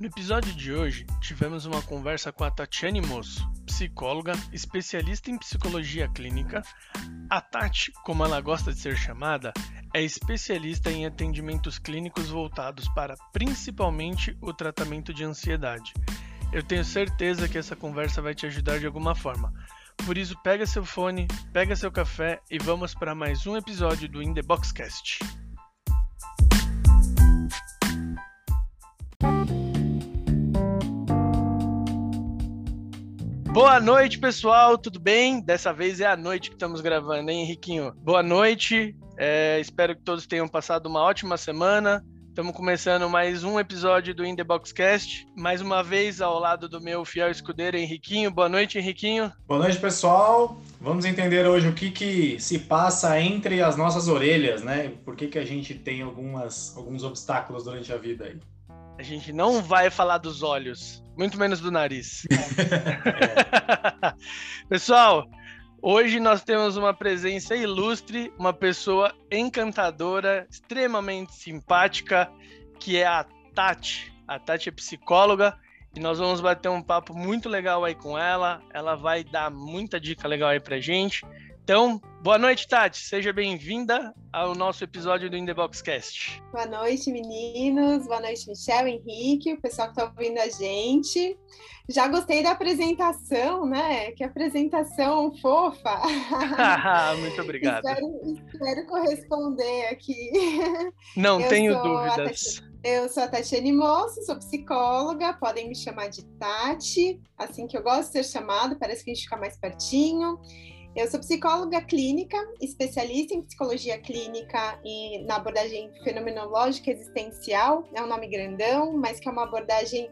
No episódio de hoje, tivemos uma conversa com a Tatiane Moço, psicóloga, especialista em psicologia clínica. A Tati, como ela gosta de ser chamada, é especialista em atendimentos clínicos voltados para principalmente o tratamento de ansiedade. Eu tenho certeza que essa conversa vai te ajudar de alguma forma. Por isso, pega seu fone, pega seu café e vamos para mais um episódio do In The Boxcast. Boa noite, pessoal, tudo bem? Dessa vez é a noite que estamos gravando, hein, Henriquinho? Boa noite, é, espero que todos tenham passado uma ótima semana. Estamos começando mais um episódio do In The Boxcast. Mais uma vez ao lado do meu fiel escudeiro Henriquinho. Boa noite, Henriquinho. Boa noite, pessoal. Vamos entender hoje o que, que se passa entre as nossas orelhas, né? Por que, que a gente tem algumas, alguns obstáculos durante a vida aí. A gente não vai falar dos olhos, muito menos do nariz. Pessoal, Hoje nós temos uma presença ilustre, uma pessoa encantadora, extremamente simpática, que é a Tati. A Tati é psicóloga e nós vamos bater um papo muito legal aí com ela. Ela vai dar muita dica legal aí pra gente. Então, boa noite, Tati. Seja bem-vinda ao nosso episódio do In The Boxcast. Boa noite, meninos. Boa noite, Michel, Henrique, o pessoal que está ouvindo a gente. Já gostei da apresentação, né? Que apresentação fofa. Muito obrigado. espero, espero, corresponder aqui. Não eu tenho dúvidas. Eu sou a Tatiane Moço, sou psicóloga, podem me chamar de Tati, assim que eu gosto de ser chamado, parece que a gente fica mais pertinho. Eu sou psicóloga clínica, especialista em psicologia clínica e na abordagem fenomenológica existencial. É um nome grandão, mas que é uma abordagem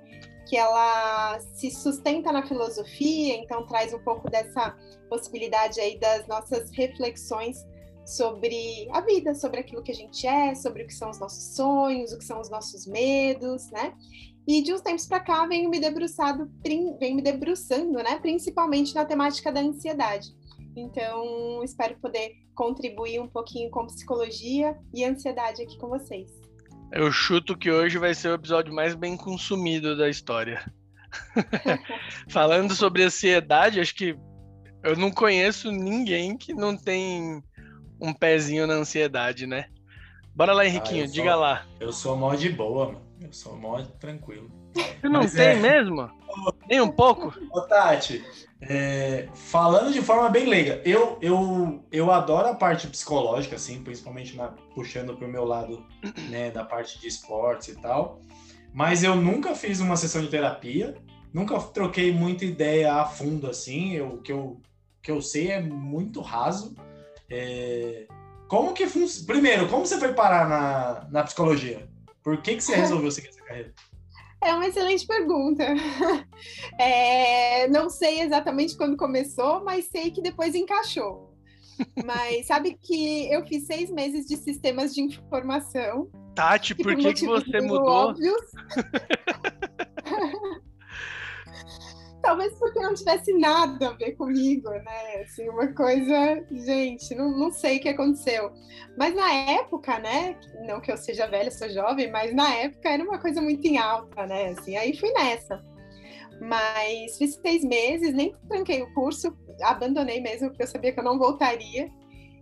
que ela se sustenta na filosofia, então traz um pouco dessa possibilidade aí das nossas reflexões sobre a vida, sobre aquilo que a gente é, sobre o que são os nossos sonhos, o que são os nossos medos, né? E de uns tempos para cá venho me debruçado, venho me debruçando, né, principalmente na temática da ansiedade. Então, espero poder contribuir um pouquinho com psicologia e ansiedade aqui com vocês. Eu chuto que hoje vai ser o episódio mais bem consumido da história. Falando sobre ansiedade, acho que eu não conheço ninguém que não tem um pezinho na ansiedade, né? Bora lá, Henriquinho, ah, diga lá. Eu sou mó de boa, mano. Eu sou mó tranquilo. Você não Mas tem é... mesmo? Nem um pouco? Ô, Tati, é, falando de forma bem leiga, eu, eu, eu adoro a parte psicológica, assim, principalmente na, puxando para o meu lado né, da parte de esportes e tal. Mas eu nunca fiz uma sessão de terapia, nunca troquei muita ideia a fundo, assim. Eu, o que eu, que eu sei é muito raso. É, como que funciona? Primeiro, como você foi parar na, na psicologia? Por que, que você resolveu seguir essa carreira? É uma excelente pergunta. É, não sei exatamente quando começou, mas sei que depois encaixou. Mas sabe que eu fiz seis meses de sistemas de informação. Tati, por que, que você mudou? Talvez porque não tivesse nada a ver comigo, né? Assim, uma coisa, gente, não, não sei o que aconteceu. Mas na época, né? Não que eu seja velha, sou jovem, mas na época era uma coisa muito em alta, né? Assim, aí fui nessa. Mas fiz seis meses, nem tranquei o curso, abandonei mesmo, porque eu sabia que eu não voltaria.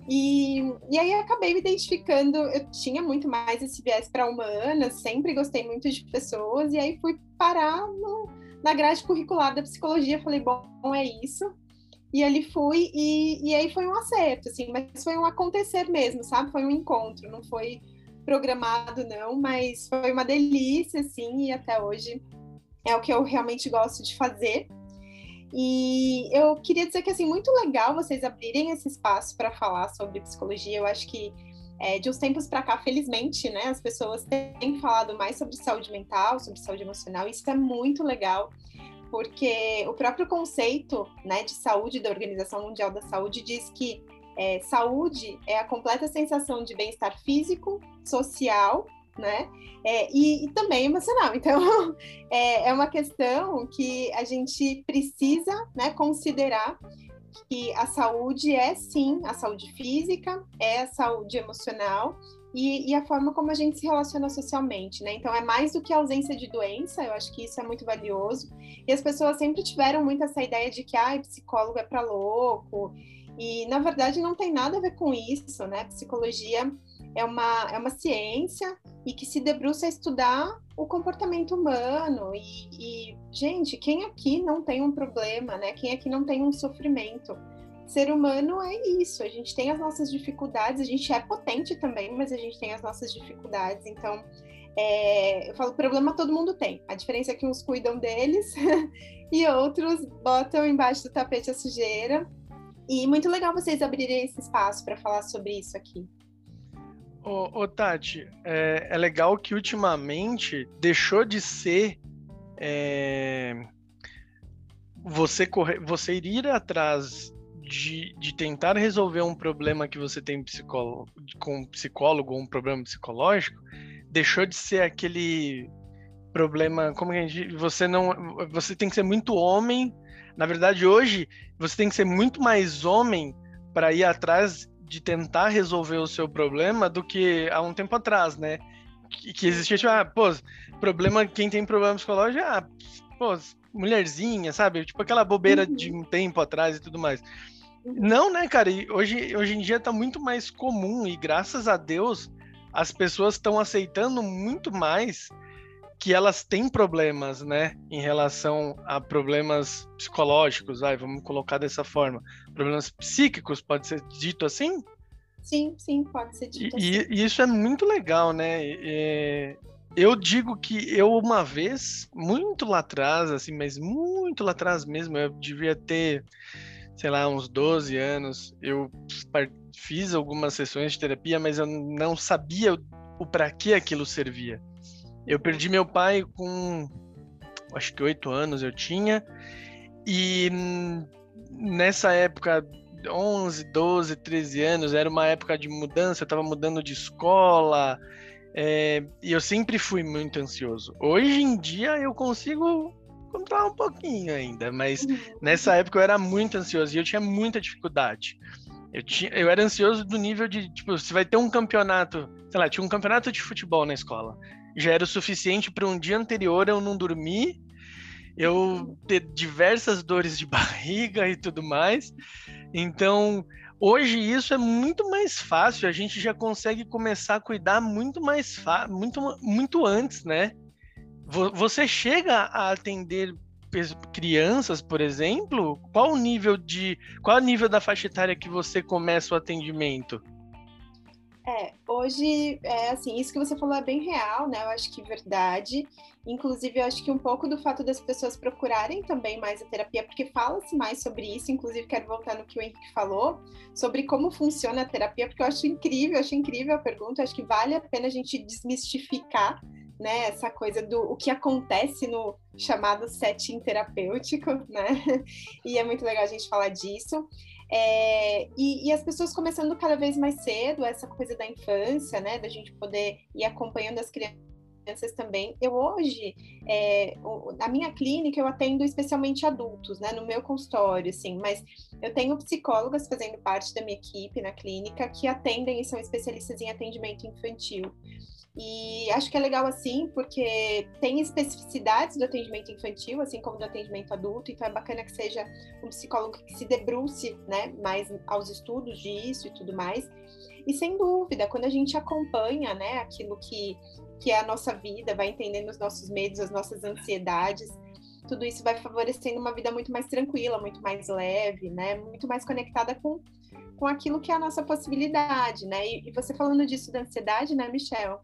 E, e aí acabei me identificando, eu tinha muito mais esse viés para humanas, sempre gostei muito de pessoas, e aí fui parar no, na grade curricular da psicologia, falei, bom, é isso. E ali fui, e, e aí foi um acerto, assim, mas foi um acontecer mesmo, sabe? Foi um encontro, não foi programado, não, mas foi uma delícia, assim, e até hoje é o que eu realmente gosto de fazer. E eu queria dizer que, assim, muito legal vocês abrirem esse espaço para falar sobre psicologia. Eu acho que é, de uns tempos para cá, felizmente, né, as pessoas têm falado mais sobre saúde mental, sobre saúde emocional, isso é muito legal, porque o próprio conceito né, de saúde da Organização Mundial da Saúde diz que é, saúde é a completa sensação de bem-estar físico, social, né, é, e, e, também emocional. Então, é, é uma questão que a gente precisa né, considerar que a saúde é sim a saúde física, é a saúde emocional e, e, a forma como a gente se relaciona socialmente, né? Então é mais do que a ausência de doença, eu acho que isso é muito valioso. E as pessoas sempre tiveram muito essa ideia de que ah, psicólogo é para louco. E na verdade não tem nada a ver com isso, né? Psicologia é uma, é uma ciência e que se debruça a estudar o comportamento humano. E, e, gente, quem aqui não tem um problema, né? Quem aqui não tem um sofrimento? ser humano é isso, a gente tem as nossas dificuldades, a gente é potente também, mas a gente tem as nossas dificuldades, então é, eu falo, problema todo mundo tem. A diferença é que uns cuidam deles e outros botam embaixo do tapete a sujeira. E muito legal vocês abrirem esse espaço para falar sobre isso aqui. Ô, ô Tati, é, é, legal que ultimamente deixou de ser é, você correr, você ir atrás de, de tentar resolver um problema que você tem com um psicólogo ou um problema psicológico, deixou de ser aquele problema, como que a gente, você não, você tem que ser muito homem. Na verdade, hoje você tem que ser muito mais homem para ir atrás de tentar resolver o seu problema do que há um tempo atrás, né? Que, que existia, tipo, ah, pô, problema, quem tem problema psicológico, ah, pô, mulherzinha, sabe? Tipo aquela bobeira uhum. de um tempo atrás e tudo mais. Não, né, cara? E hoje, hoje em dia tá muito mais comum e graças a Deus as pessoas estão aceitando muito mais que elas têm problemas, né, em relação a problemas psicológicos, vai, vamos colocar dessa forma, problemas psíquicos, pode ser dito assim? Sim, sim, pode ser dito e, assim. E isso é muito legal, né? E, eu digo que eu uma vez, muito lá atrás, assim, mas muito lá atrás mesmo, eu devia ter sei lá, uns 12 anos, eu fiz algumas sessões de terapia, mas eu não sabia o para que aquilo servia. Eu perdi meu pai com acho que oito anos eu tinha e nessa época 11, 12, 13 anos era uma época de mudança, eu estava mudando de escola é, e eu sempre fui muito ansioso. Hoje em dia eu consigo controlar um pouquinho ainda, mas uhum. nessa época eu era muito ansioso e eu tinha muita dificuldade. Eu, tinha, eu era ansioso do nível de, tipo, se vai ter um campeonato, sei lá, tinha um campeonato de futebol na escola. Já era o suficiente para um dia anterior eu não dormir, eu ter diversas dores de barriga e tudo mais. Então, hoje isso é muito mais fácil, a gente já consegue começar a cuidar muito mais muito muito antes, né? Você chega a atender crianças, por exemplo? Qual o nível de qual o nível da faixa etária que você começa o atendimento? É, hoje, é assim, isso que você falou é bem real, né? Eu acho que verdade. Inclusive, eu acho que um pouco do fato das pessoas procurarem também mais a terapia, porque fala-se mais sobre isso. Inclusive, quero voltar no que o Henrique falou, sobre como funciona a terapia, porque eu acho incrível, eu acho incrível a pergunta. Eu acho que vale a pena a gente desmistificar né, essa coisa do o que acontece no chamado setting terapêutico, né? E é muito legal a gente falar disso. É, e, e, as pessoas começando cada vez mais cedo, essa coisa da infância, né, da gente poder ir acompanhando as crianças também. Eu hoje, é, na minha clínica, eu atendo especialmente adultos, né, no meu consultório, assim, mas eu tenho psicólogas fazendo parte da minha equipe na clínica que atendem e são especialistas em atendimento infantil. E acho que é legal assim, porque tem especificidades do atendimento infantil, assim como do atendimento adulto, então é bacana que seja um psicólogo que se debruce né, mais aos estudos disso e tudo mais. E sem dúvida, quando a gente acompanha né, aquilo que, que é a nossa vida, vai entendendo os nossos medos, as nossas ansiedades, tudo isso vai favorecendo uma vida muito mais tranquila, muito mais leve, né? Muito mais conectada com, com aquilo que é a nossa possibilidade, né? E, e você falando disso da ansiedade, né, Michel?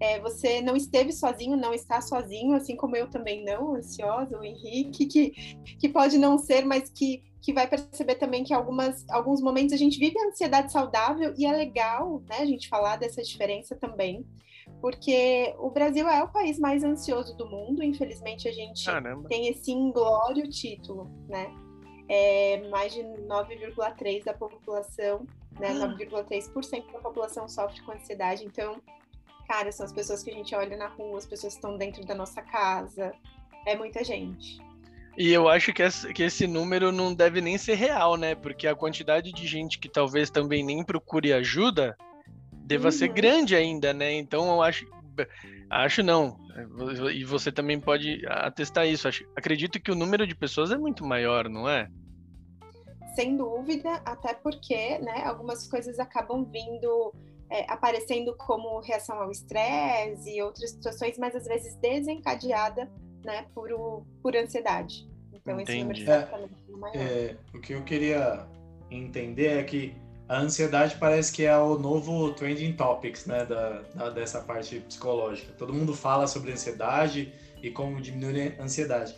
É, você não esteve sozinho, não está sozinho, assim como eu também não, ansiosa, o Henrique, que, que pode não ser, mas que, que vai perceber também que algumas, alguns momentos a gente vive a ansiedade saudável e é legal né, a gente falar dessa diferença também, porque o Brasil é o país mais ansioso do mundo, infelizmente a gente Caramba. tem esse inglório título, né? É, mais de 9,3% da população, né? 9,3% da população sofre com ansiedade, então Cara, são as pessoas que a gente olha na rua, as pessoas que estão dentro da nossa casa. É muita gente. E eu acho que esse, que esse número não deve nem ser real, né? Porque a quantidade de gente que talvez também nem procure ajuda deva uhum. ser grande ainda, né? Então eu acho, acho não, e você também pode atestar isso. Acho, acredito que o número de pessoas é muito maior, não é? Sem dúvida, até porque, né, algumas coisas acabam vindo é, aparecendo como reação ao estresse e outras situações, mas às vezes desencadeada, né, por, o, por ansiedade. Então Entendi. esse número é, é maior. É, o que eu queria entender é que a ansiedade parece que é o novo trending topics, né, da, da, dessa parte psicológica. Todo mundo fala sobre ansiedade e como diminuir a ansiedade,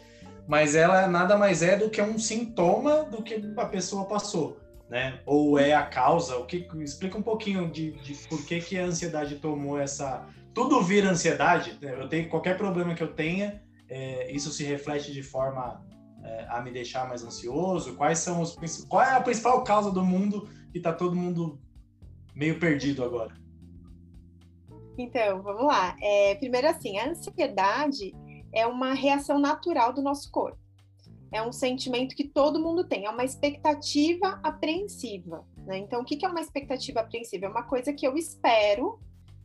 mas ela nada mais é do que um sintoma do que a pessoa passou, né? Ou é a causa? O que explica um pouquinho de, de por que que a ansiedade tomou essa tudo vira ansiedade. Né? Eu tenho qualquer problema que eu tenha, é, isso se reflete de forma é, a me deixar mais ansioso? Quais são os qual é a principal causa do mundo que está todo mundo meio perdido agora? Então, vamos lá. É, primeiro, assim, a ansiedade é uma reação natural do nosso corpo. É um sentimento que todo mundo tem, é uma expectativa apreensiva. Né? Então, o que é uma expectativa apreensiva? É uma coisa que eu espero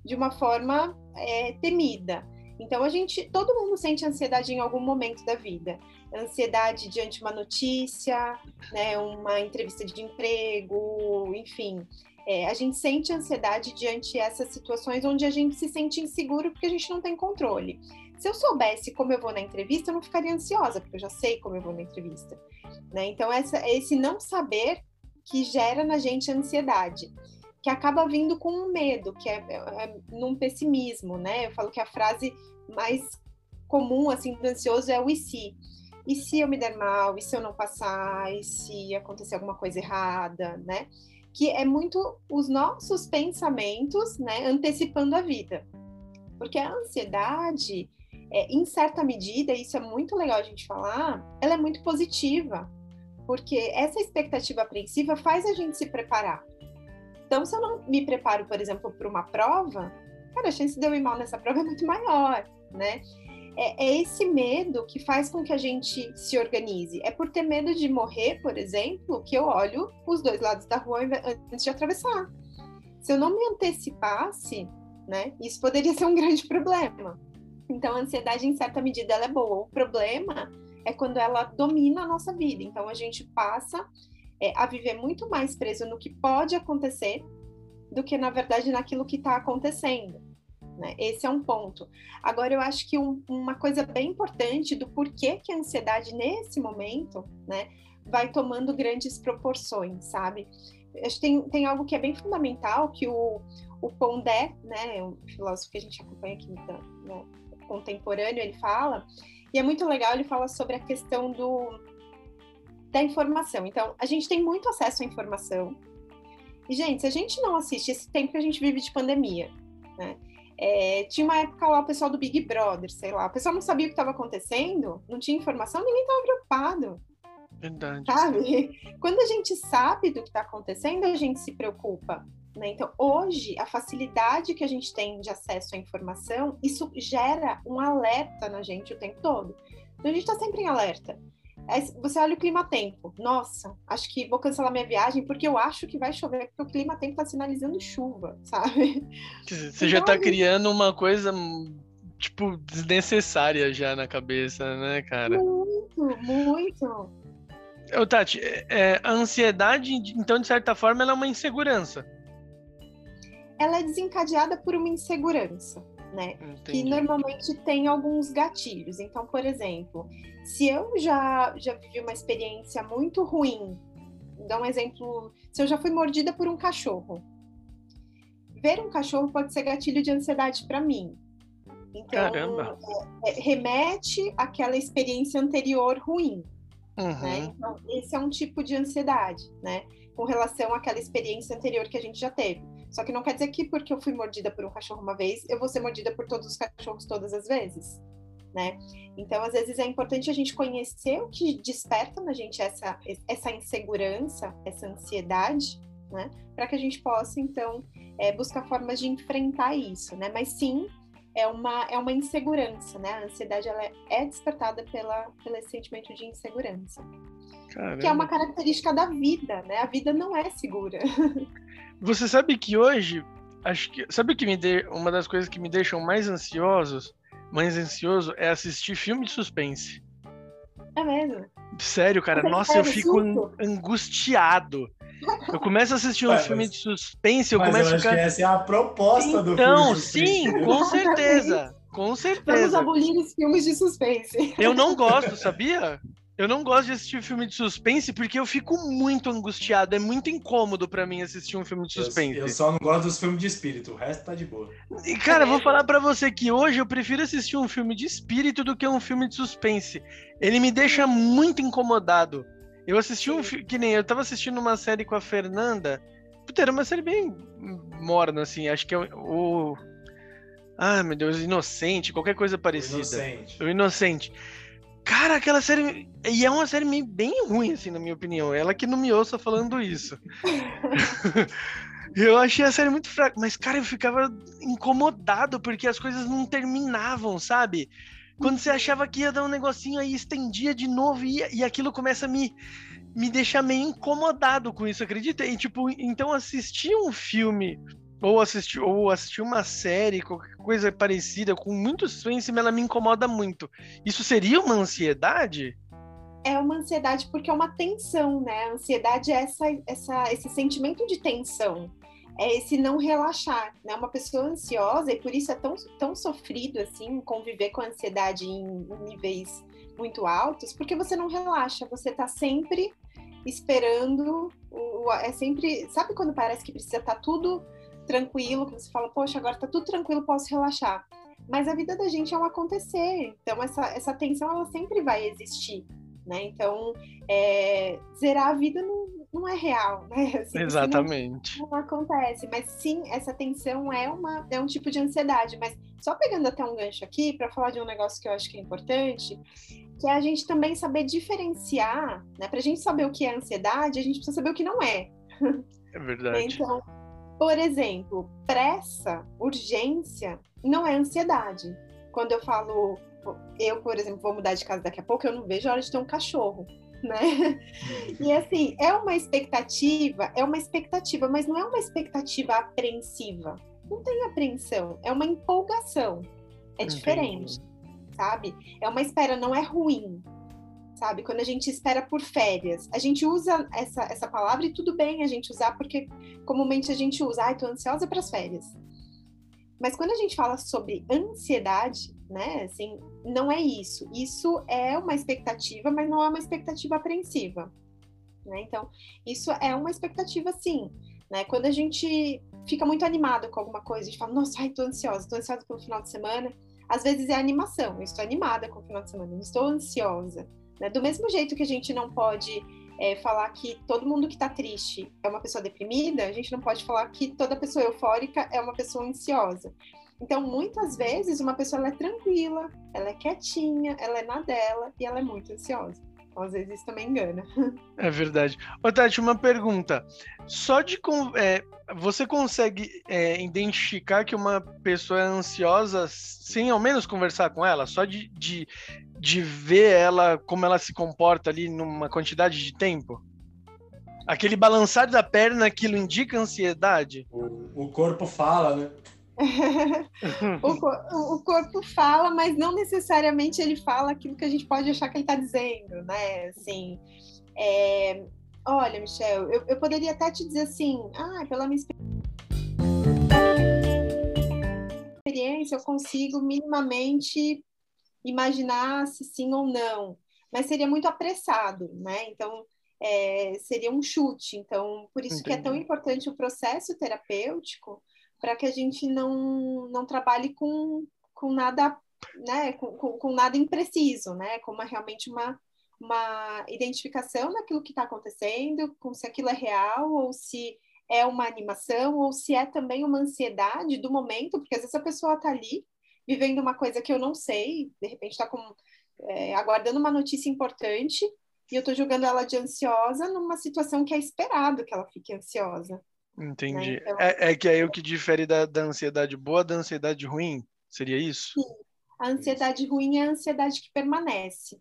de uma forma é, temida. Então a gente, todo mundo sente ansiedade em algum momento da vida. Ansiedade diante de uma notícia, né, uma entrevista de emprego, enfim. É, a gente sente ansiedade diante essas situações onde a gente se sente inseguro porque a gente não tem controle. Se eu soubesse como eu vou na entrevista, eu não ficaria ansiosa, porque eu já sei como eu vou na entrevista. Né? Então, essa, esse não saber que gera na gente ansiedade que acaba vindo com um medo, que é, é, é, num pessimismo, né? Eu falo que a frase mais comum, assim, do ansioso é o e se. E se eu me der mal? E se eu não passar? E se acontecer alguma coisa errada, né? Que é muito os nossos pensamentos, né, antecipando a vida. Porque a ansiedade, é, em certa medida, isso é muito legal a gente falar, ela é muito positiva. Porque essa expectativa apreensiva faz a gente se preparar então, se eu não me preparo, por exemplo, para uma prova, cara, a chance de eu ir mal nessa prova é muito maior, né? É, é, esse medo que faz com que a gente se organize. É por ter medo de morrer, por exemplo, que eu olho os dois lados da rua antes de atravessar. Se eu não me antecipasse, né, isso poderia ser um grande problema. Então, a ansiedade, em certa medida, ela é boa. O problema é quando ela domina a nossa vida. Então, a gente passa é, a viver muito mais preso no que pode acontecer do que, na verdade, naquilo que está acontecendo. Né? Esse é um ponto. Agora, eu acho que um, uma coisa bem importante do porquê que a ansiedade, nesse momento, né, vai tomando grandes proporções, sabe? Acho que tem, tem algo que é bem fundamental, que o, o Pondé, né, um filósofo que a gente acompanha aqui, né, contemporâneo, ele fala, e é muito legal, ele fala sobre a questão do, da informação. Então, a gente tem muito acesso à informação. E, gente, se a gente não assiste esse tempo que a gente vive de pandemia, né? É, tinha uma época lá o pessoal do Big Brother, sei lá, o pessoal não sabia o que estava acontecendo, não tinha informação, ninguém estava preocupado. Verdade. Sabe? Quando a gente sabe do que está acontecendo, a gente se preocupa. Né? Então, hoje, a facilidade que a gente tem de acesso à informação, isso gera um alerta na gente o tempo todo. Então, a gente está sempre em alerta. Aí você olha o clima-tempo. Nossa, acho que vou cancelar minha viagem porque eu acho que vai chover, porque o clima-tempo tá sinalizando chuva, sabe? Você então, já tá criando uma coisa, tipo, desnecessária já na cabeça, né, cara? Muito, muito. Ô, Tati, é, a ansiedade, então, de certa forma, ela é uma insegurança. Ela é desencadeada por uma insegurança né? Entendi. Que normalmente tem alguns gatilhos. Então, por exemplo, se eu já, já vivi uma experiência muito ruim, dá um exemplo, se eu já fui mordida por um cachorro, ver um cachorro pode ser gatilho de ansiedade para mim. Então, é, é, remete àquela experiência anterior ruim. Né? Uhum. Né? Então, esse é um tipo de ansiedade, né? Com relação àquela experiência anterior que a gente já teve. Só que não quer dizer que porque eu fui mordida por um cachorro uma vez, eu vou ser mordida por todos os cachorros todas as vezes, né? Então, às vezes é importante a gente conhecer o que desperta na gente essa, essa insegurança, essa ansiedade, né? Para que a gente possa, então, é, buscar formas de enfrentar isso, né? Mas sim, é uma, é uma insegurança, né? A ansiedade ela é, despertada pela, pelo sentimento de insegurança. Caramba. Que é uma característica da vida, né? A vida não é segura. Você sabe que hoje acho que. Sabe o que me de... Uma das coisas que me deixam mais ansiosos, mais ansioso, é assistir filme de suspense. É mesmo? Sério, cara. Você Nossa, eu fico susto? angustiado. Eu começo a assistir um Ué, filme mas- de suspense, eu Mas começo eu a ficar. essa é a proposta do filme. Então, sim, com certeza. Com Vamos certeza. abolir os filmes de suspense. Eu não gosto, sabia? Eu não gosto de assistir filme de suspense porque eu fico muito angustiado. É muito incômodo pra mim assistir um filme de Eu- suspense. Eu, só não gosto dos filmes de espírito, o resto tá de boa. E, cara, eu vou mesmo. falar pra você que hoje eu prefiro assistir um filme de espírito do que um filme de suspense. Ele me deixa muito incomodado. Eu assisti um filme. Que nem eu tava assistindo uma série com a Fernanda. Puta, era uma série bem morna, assim. Acho que é o. o- Ah, meu Deus, Inocente, qualquer coisa parecida. Inocente. O Inocente. Cara, aquela série. E é uma série meio bem ruim, assim, na minha opinião. Ela que não me ouça falando isso. eu achei a série muito fraca. Mas, cara, eu ficava incomodado porque as coisas não terminavam, sabe? Quando você achava que ia dar um negocinho aí, estendia de novo e, e aquilo começa a me, me deixar meio incomodado com isso, acredita? E, tipo, então assistir um filme ou assistir, ou assistir uma série, qualquer coisa parecida, com muito suspense, ela me incomoda muito. Isso seria uma ansiedade? É uma ansiedade porque é uma tensão, né? A ansiedade é essa, essa, esse sentimento de tensão. É esse não relaxar, né? Uma pessoa ansiosa, e por isso é tão, tão sofrido, assim, conviver com a ansiedade em, níveis muito altos, porque você não relaxa, você tá sempre esperando, o, é sempre, sabe quando parece que precisa estar tudo tranquilo, que você fala, poxa, agora tá tudo tranquilo, posso relaxar. Mas a vida da gente é um acontecer, então essa, essa tensão ela sempre vai existir, né? Então, é, zerar a vida não, não é real, né? Assim, isso não- Exatamente. não acontece, mas sim, essa tensão é, uma, é um tipo de ansiedade. Mas só pegando até um gancho aqui para falar de um negócio que eu acho que é importante, que é a gente também saber diferenciar, né? Para a gente saber o que é ansiedade, a gente precisa saber o que não é. É verdade. Então, por exemplo, pressa, urgência, não é ansiedade. Quando eu falo, eu, por exemplo, vou mudar de casa daqui a pouco, eu não vejo a hora de ter um cachorro, né? E assim, é uma expectativa, é uma expectativa, mas não é uma expectativa apreensiva. Não tem apreensão, é uma empolgação. É Entendi. diferente, sabe? É uma espera, não é ruim, sabe? Quando a gente espera por férias, a gente usa essa, essa palavra e tudo bem a gente usar, porque comumente a gente usa, ai, tô ansiosa para as férias. Mas quando a gente fala sobre ansiedade, né, assim, não é isso. Isso é uma expectativa, mas não é uma expectativa apreensiva. Né? Então, isso é uma expectativa, sim. Né? Quando a gente fica muito animado com alguma coisa, a gente fala, nossa, ai, tô ansiosa, tô ansiosa pelo final de semana. Às vezes é animação, eu estou animada com o final de semana, não estou ansiosa. Né? Do mesmo jeito que a gente não pode é, falar que todo mundo que está triste é uma pessoa deprimida, a gente não pode falar que toda pessoa eufórica é uma pessoa ansiosa. Então, muitas vezes, uma pessoa é tranquila, ela é quietinha, ela é na dela e ela é muito ansiosa. Então, às vezes, isso também engana. É verdade. Ô, Tati, uma pergunta. Só de. é, você consegue é, identificar que uma pessoa é ansiosa sem ao menos conversar com ela? Só de, de, de ver ela, como ela se comporta ali numa quantidade de tempo? Aquele balançar da perna, aquilo indica ansiedade? O, o corpo fala, né? o, o corpo fala, mas não necessariamente ele fala aquilo que a gente pode achar que ele está dizendo, né? Assim, é, olha, Michel, eu, eu poderia até te dizer assim, ah, pela minha experiência, eu consigo minimamente imaginar se sim ou não, mas seria muito apressado, né? Então, é, seria um chute. Então, por isso que é tão Entendi. importante o processo terapêutico para que a gente não, não trabalhe com, com nada, né, com, com, com nada impreciso, né, com uma, realmente uma, uma identificação daquilo que está acontecendo, com se aquilo é real ou se é uma animação ou se é também uma ansiedade do momento, porque às vezes a pessoa está ali vivendo uma coisa que eu não sei, de repente está com, é, aguardando uma notícia importante e eu estou julgando ela de ansiosa numa situação que é esperado que ela fique ansiosa. Entendi. Né, então- É, é que aí o que difere da, da ansiedade boa da ansiedade ruim? Seria isso? A ansiedade ruim é a ansiedade que permanece,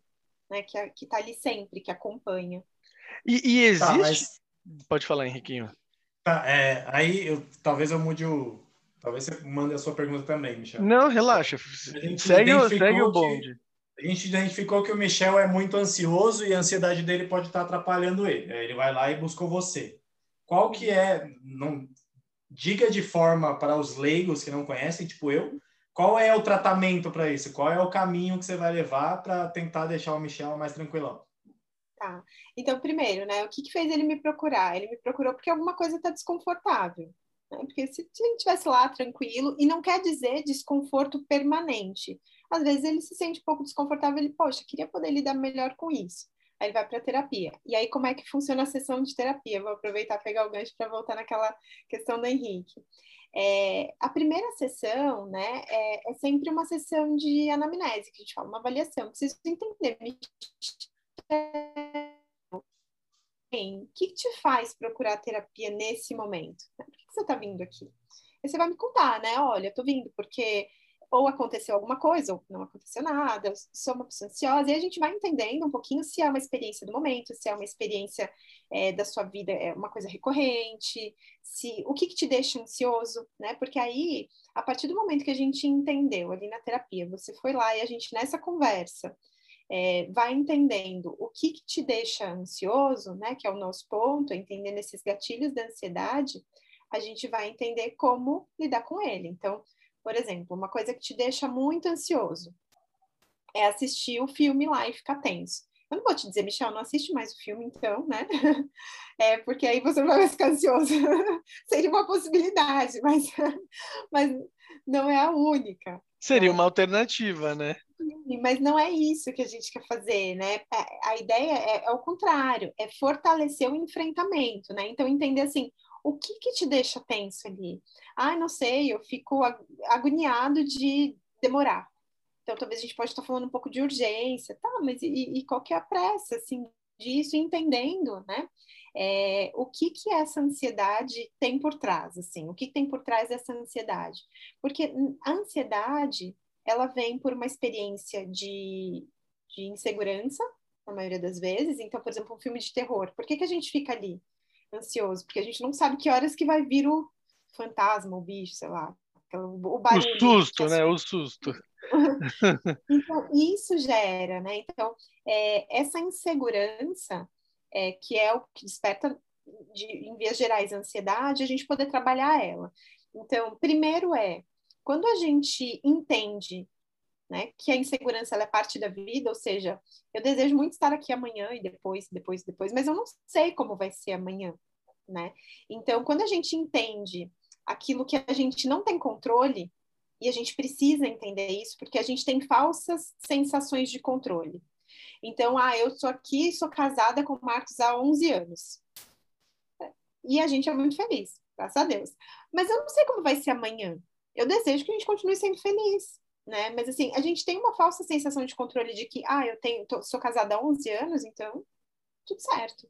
né? Que, é- que tá ali sempre, que acompanha. E, e existe. Tá, mas Pode falar, Henriquinho. tá, é, aí eu, talvez eu mude o, Talvez você mande a sua pergunta também, Michel. Não, relaxa. Segue, segue o bonde. Que, a gente identificou que o Michel é muito ansioso e a ansiedade dele pode estar atrapalhando ele. Ele vai lá e buscou você. Qual que é, não, diga de forma para os leigos que não conhecem, tipo eu, qual é o tratamento para isso? Qual é o caminho que você vai levar para tentar deixar o Michel mais tranquilão? Tá. Então, primeiro, né, o que, que fez ele me procurar? Ele me procurou porque alguma coisa está desconfortável. Né? Porque se ele estivesse lá tranquilo, e não quer dizer desconforto permanente. Às vezes ele se sente um pouco desconfortável, ele, poxa, queria poder lidar melhor com isso. Aí ele vai para terapia. E aí, como é que funciona a sessão de terapia? Vou aproveitar pegar o gancho para voltar naquela questão do Henrique. É, a primeira sessão, né, é, é, sempre uma sessão de anamnese, que a gente fala, uma avaliação. Preciso entender, o que te faz procurar terapia nesse momento? Por que você está vindo aqui? Aí você vai me contar, né? Olha, eu tô vindo porque ou aconteceu alguma coisa, ou não aconteceu nada, eu sou uma pessoa ansiosa, e a gente vai entendendo um pouquinho se é uma experiência do momento, se é uma experiência é, da sua vida, é uma coisa recorrente, se o que, que te deixa ansioso, né? Porque aí, a partir do momento que a gente entendeu ali na terapia, você foi lá e a gente nessa conversa é, vai entendendo o que, que te deixa ansioso, né? Que é o nosso ponto, entendendo esses gatilhos da ansiedade, a gente vai entender como lidar com ele. Então, por exemplo, uma coisa que te deixa muito ansioso é assistir o filme lá e ficar tenso. Eu não vou te dizer, Michel, não assiste mais o filme, então, né? É, porque aí você não vai ficar ansioso. Seria uma possibilidade, mas, mas não é a única. Seria uma alternativa, né? Mas não é isso que a gente quer fazer, né? É, a ideia é, é o contrário, é fortalecer o enfrentamento, né? Então, entender assim, o que que te deixa tenso ali? Ah, não sei, eu fico agoniado de demorar. Então, talvez a gente pode estar falando um pouco de urgência, tá, mas e, e qual que é a pressa, assim, disso, entendendo, né? É, o que que essa ansiedade tem por trás, assim, o que, que tem por trás dessa ansiedade? Porque a ansiedade, ela vem por uma experiência de, de insegurança, na maioria das vezes. Então, por exemplo, um filme de terror, por que, que a gente fica ali? ansioso, porque a gente não sabe que horas que vai vir o fantasma, o bicho, sei lá. O, barulho, o susto, né? O susto. então, isso gera, né? Então, é, essa insegurança, é, que é o que desperta, de, em vias gerais, a ansiedade, a gente poder trabalhar ela. Então, primeiro é, quando a gente entende né, que a insegurança é parte da vida, ou seja, eu desejo muito estar aqui amanhã e depois, depois, depois, mas eu não sei como vai ser amanhã, né? Então, quando a gente entende aquilo que a gente não tem controle, e a gente precisa entender isso, porque a gente tem falsas sensações de controle. Então, ah, eu sou aqui, sou casada com o Marcos há 11 anos. E a gente é muito feliz, graças a Deus. Mas eu não sei como vai ser amanhã. Eu desejo que a gente continue sendo feliz né? Mas assim, a gente tem uma falsa sensação de controle de que, ah, eu tenho, tô, sou casada há 11 anos, então tudo certo,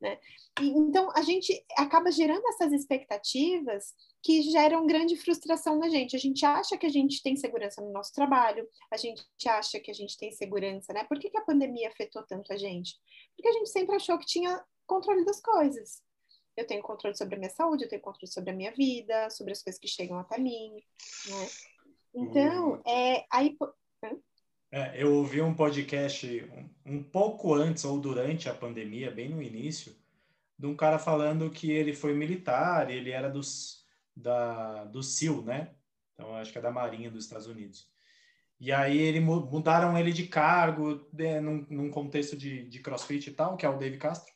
né? E, então a gente acaba gerando essas expectativas que geram grande frustração na gente. A gente acha que a gente tem segurança no nosso trabalho, a gente acha que a gente tem segurança, né? Por que, que a pandemia afetou tanto a gente? Porque a gente sempre achou que tinha controle das coisas. Eu tenho controle sobre a minha saúde, eu tenho controle sobre a minha vida, sobre as coisas que chegam até mim, né? Então, é, aí. É, eu ouvi um podcast um, um, pouco antes ou durante a pandemia, bem no início, de um cara falando que ele foi militar, ele era dos, da, do SEAL, né? Então, acho que é da Marinha dos Estados Unidos. E aí ele mudaram ele de cargo de, num, num, contexto de, de crossfit e tal, que é o Dave Castro.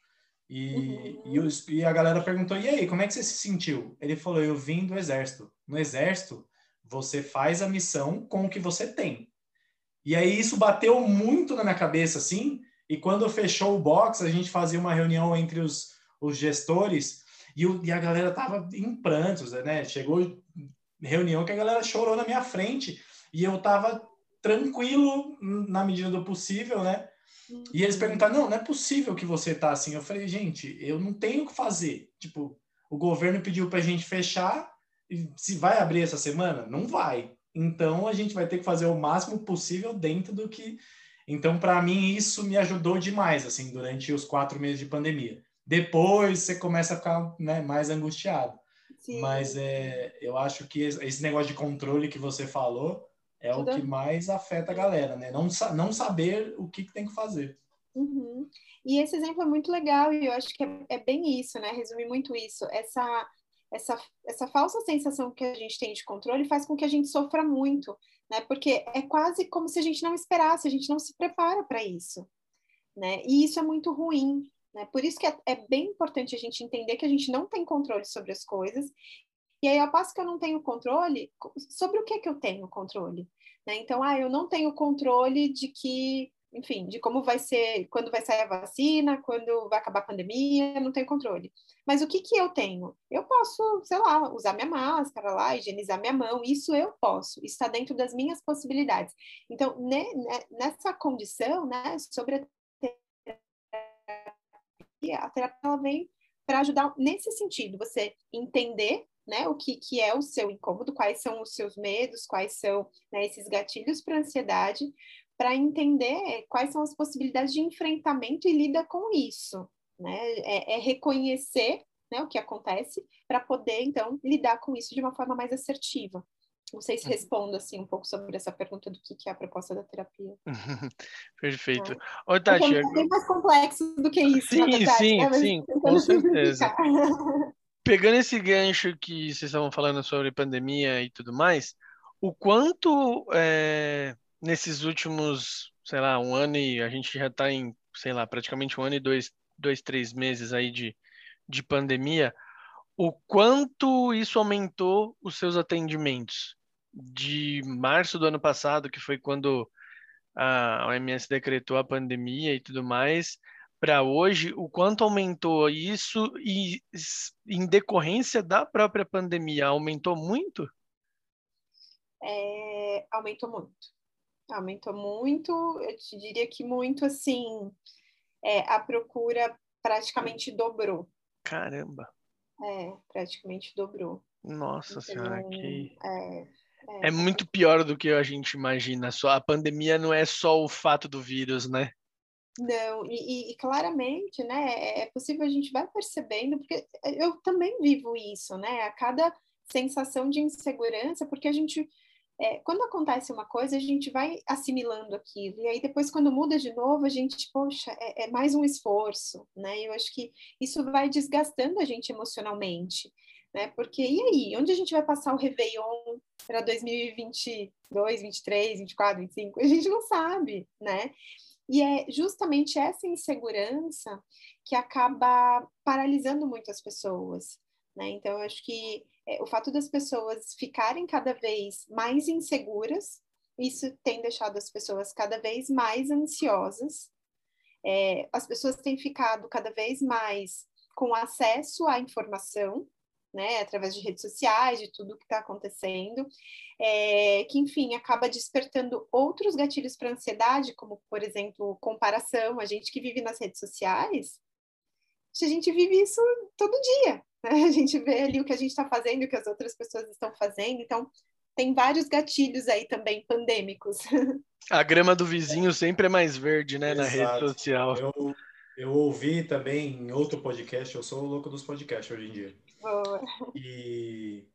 E, uhum. e, os, e, a galera perguntou: e aí, como é que você se sentiu? Ele falou: eu vim do exército. No exército, você faz a missão com o que você tem. E aí isso bateu muito na minha cabeça, assim. E quando fechou o box, a gente fazia uma reunião entre os, os gestores e, o, e a galera tava em prantos, né? Chegou reunião que a galera chorou na minha frente e eu tava tranquilo na medida do possível, né? E eles perguntaram: não, não é possível que você tá assim. Eu falei, gente, eu não tenho o que fazer. Tipo, o governo pediu pra gente fechar se vai abrir essa semana? Não vai. Então a gente vai ter que fazer o máximo possível dentro do que. Então, para mim, isso me ajudou demais, assim, durante os quatro meses de pandemia. Depois você começa a ficar né, mais angustiado. Sim. Mas é, eu acho que esse negócio de controle que você falou é o que mais afeta a galera, né? Não, não saber o que, que tem que fazer. Uhum. E esse exemplo é muito legal e eu acho que é, é bem isso, né? Resume muito isso. Essa, essa, essa falsa sensação que a gente tem de controle faz com que a gente sofra muito, né? Porque é quase como se a gente não esperasse, a gente não se prepara para isso, né? E isso é muito ruim, né? Por isso que é, é bem importante a gente entender que a gente não tem controle sobre as coisas e aí, ao passo que eu não tenho controle, sobre o que, que eu tenho controle? Né? Então, ah, eu não tenho controle de que enfim, de como vai ser, quando vai sair a vacina, quando vai acabar a pandemia, não tenho controle. Mas o que que eu tenho? Eu posso, sei lá, usar minha máscara lá, higienizar minha mão, isso eu posso, está dentro das minhas possibilidades. Então, nessa condição, né, sobre a terapia, a terapia ela vem para ajudar nesse sentido, você entender né, o que, que é o seu incômodo, quais são os seus medos, quais são né, esses gatilhos para ansiedade, para entender quais são as possibilidades de enfrentamento e lida com isso, né? É, é reconhecer né, o que acontece para poder, então, lidar com isso de uma forma mais assertiva. Não sei se uhum. respondo assim um pouco sobre essa pergunta do que, que é a proposta da terapia. Perfeito. É. Ô, Tati, é bem mais complexo do que isso. Sim, verdade, sim, né? sim, com certeza. Pegando esse gancho que vocês estavam falando sobre pandemia e tudo mais, o quanto é, nesses últimos, sei lá, um ano e a gente já está em, sei lá, praticamente um ano e dois, dois três meses aí de, de pandemia, o quanto isso aumentou os seus atendimentos? De março do ano passado, que foi quando a OMS decretou a pandemia e tudo mais, para hoje, o quanto aumentou isso e em decorrência da própria pandemia, aumentou muito? É, aumentou muito. Aumentou muito, eu te diria que muito assim, é, a procura praticamente dobrou. Caramba! É, praticamente dobrou. Nossa então, senhora, que. É, é, é muito pior do que a gente imagina. Só a pandemia não é só o fato do vírus, né? Não, e, e, claramente, né, é, é possível a gente vai percebendo, porque eu também vivo isso, né, a cada sensação de insegurança, porque a gente é, quando acontece uma coisa, a gente vai assimilando aquilo, e aí depois, quando muda de novo, a gente, poxa, é, é mais um esforço, né? Eu acho que isso vai desgastando a gente emocionalmente, né? Porque e aí, onde a gente vai passar o Réveillon para 2022, 23, 24, 25? A gente não sabe, né? E é justamente essa insegurança que acaba paralisando muitas pessoas, né? Então, eu acho que é, o fato das pessoas ficarem cada vez mais inseguras, isso tem deixado as pessoas cada vez mais ansiosas. É, as pessoas têm ficado cada vez mais com acesso à informação, né, através de redes sociais, de tudo que está acontecendo, é, que, enfim, acaba despertando outros gatilhos para ansiedade, como, por exemplo, comparação. A gente que vive nas redes sociais, a gente vive isso todo dia, né? A gente vê ali o que a gente está fazendo, o que as outras pessoas estão fazendo. Então, tem vários gatilhos aí também pandêmicos. A grama do vizinho sempre é mais verde, né, Exato. na rede social. Eu, eu ouvi também em outro podcast, eu sou o louco dos podcasts hoje em dia. Boa. E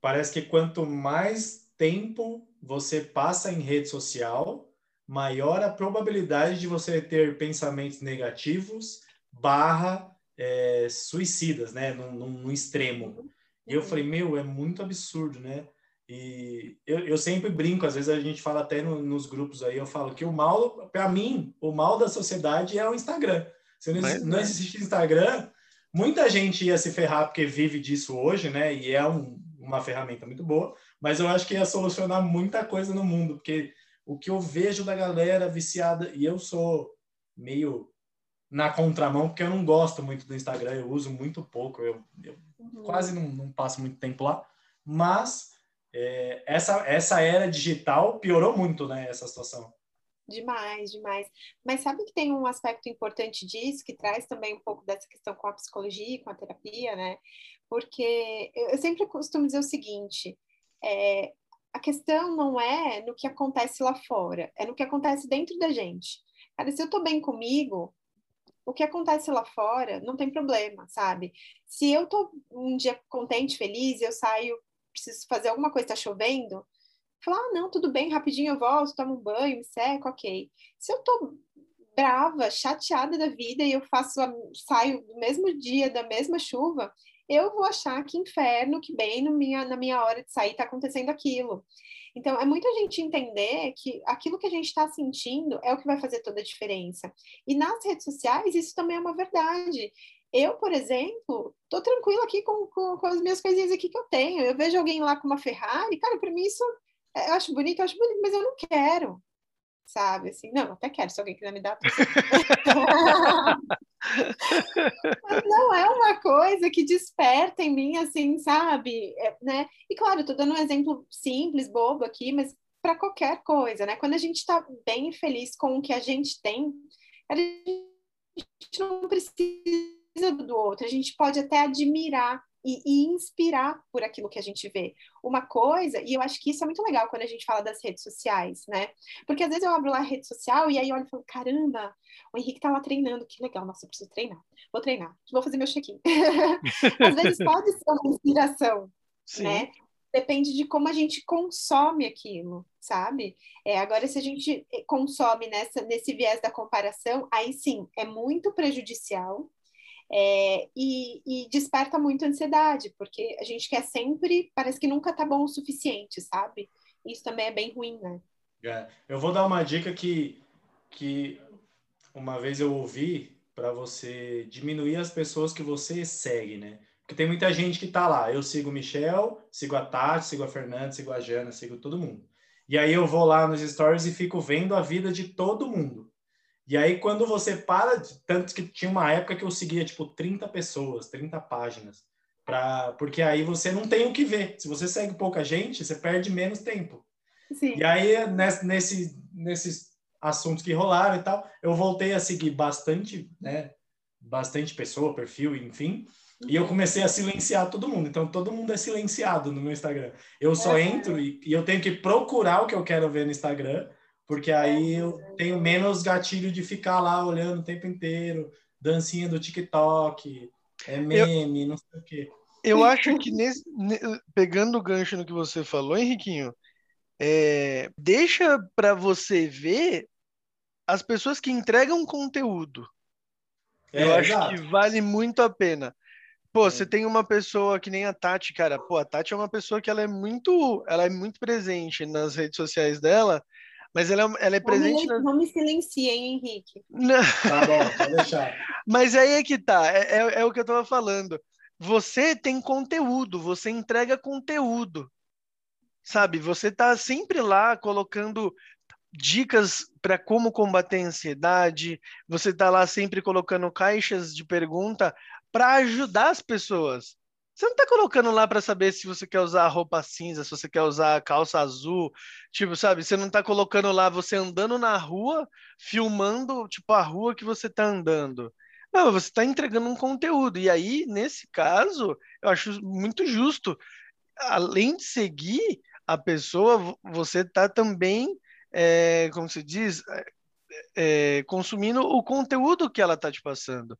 parece que quanto mais tempo você passa em rede social, maior a probabilidade de você ter pensamentos negativos barra é, suicidas, né, num, num, extremo. E eu uhum. falei, meu, é muito absurdo, né? E eu, eu sempre brinco, às vezes a gente fala até no, nos grupos aí, eu falo que o mal, para mim, o mal da sociedade é o Instagram. Se não, Mas, não existe Instagram, muita gente ia se ferrar porque vive disso hoje, né? E é um, uma ferramenta muito boa, mas eu acho que ia solucionar muita coisa no mundo, porque o que eu vejo da galera viciada, e eu sou meio na contramão, porque eu não gosto muito do Instagram, eu uso muito pouco, eu, eu uhum. quase não, não, passo muito tempo lá, mas é, essa, essa era digital piorou muito, né, essa situação. Demais, demais. Mas sabe que tem um aspecto importante disso, que traz também um pouco dessa questão com a psicologia, com a terapia, né? Porque eu sempre costumo dizer o seguinte: é, a questão não é no que acontece lá fora, é no que acontece dentro da gente. Cara, se eu tô bem comigo, o que acontece lá fora não tem problema, sabe? Se eu tô um dia contente, feliz, eu saio, preciso fazer alguma coisa, tá chovendo, falar, ah, não, tudo bem, rapidinho eu volto, tomo um banho, me seco, ok. Se eu tô brava, chateada da vida e eu faço, saio do mesmo dia, da mesma chuva, eu vou achar que inferno, que bem no minha, na minha hora de sair está acontecendo aquilo. Então, é muita gente entender que aquilo que a gente está sentindo é o que vai fazer toda a diferença. E nas redes sociais, isso também é uma verdade. Eu, por exemplo, tô tranquila aqui com, com, com, as minhas coisinhas aqui que eu tenho. Eu vejo alguém lá com uma Ferrari, cara, para mim isso eu acho bonito, eu acho bonito, mas eu não quero sabe? Assim, não, até quero, se alguém quiser me dar. Mas não é uma coisa que desperta em mim, assim, sabe? É, né? E claro, tô dando um exemplo simples, bobo aqui, mas para qualquer coisa, né? Quando a gente está bem feliz com o que a gente tem, a gente não precisa do outro, a gente pode até admirar e, e, inspirar por aquilo que a gente vê. Uma coisa, e eu acho que isso é muito legal quando a gente fala das redes sociais, né? Porque às vezes eu abro lá a rede social e aí olho e falo, caramba, o Henrique tá lá treinando, que legal, nossa, eu preciso treinar. Vou treinar, vou fazer meu check-in. às vezes pode ser uma inspiração, Sim. né? Depende de como a gente consome aquilo, sabe? É, agora, se a gente consome nessa, nesse viés da comparação, aí sim, é muito prejudicial, é, e, e, desperta muito ansiedade, porque a gente quer sempre, parece que nunca tá bom o suficiente, sabe? Isso também é bem ruim, né? É, eu vou dar uma dica que, que uma vez eu ouvi para você diminuir as pessoas que você segue, né? Porque tem muita gente que tá lá. Eu sigo o Michel, sigo a Tati, sigo a Fernanda, sigo a Jana, sigo todo mundo. E aí eu vou lá nos stories e fico vendo a vida de todo mundo. E aí, quando você para, tanto que tinha uma época que eu seguia, tipo, 30 pessoas, 30 páginas, pra, porque aí você não tem o que ver. Se você segue pouca gente, você perde menos tempo. Sim. E aí, nesse, nesse, nesses assuntos que rolaram e tal, eu voltei a seguir bastante, né, bastante pessoa, perfil, enfim, e eu comecei a silenciar todo mundo. Então, todo mundo é silenciado no meu Instagram. Eu só é. entro e, e eu tenho que procurar o que eu quero ver no Instagram, porque aí eu tenho menos gatilho de ficar lá olhando o tempo inteiro, dancinha do TikTok, é meme, eu, não sei o quê. Eu acho que nesse, pegando o gancho no que você falou, Henriquinho, é, deixa para você ver as pessoas que entregam conteúdo. É, eu acho exato. que vale muito a pena. Pô, é. você tem uma pessoa que nem a Tati, cara. Pô, a Tati é uma pessoa que ela é muito, ela é muito presente nas redes sociais dela mas ela, é ela é presente. Não me, não me silencie, hein, Henrique? Não. Tá bom, pode deixar. Mas aí é que tá, é, é, é o que eu tava falando. Você tem conteúdo, você entrega conteúdo. Sabe? Você tá sempre lá colocando dicas para como combater a ansiedade, você tá lá sempre colocando caixas de pergunta para ajudar as pessoas. Você não tá colocando lá para saber se você quer usar roupa cinza, se você quer usar calça azul, tipo, sabe? Você não tá colocando lá você andando na rua, filmando, tipo, a rua que você tá andando. Não, você está entregando um conteúdo. E aí, nesse caso, eu acho muito justo. Além de seguir a pessoa, você está também, é, como se diz, é, consumindo o conteúdo que ela está te passando.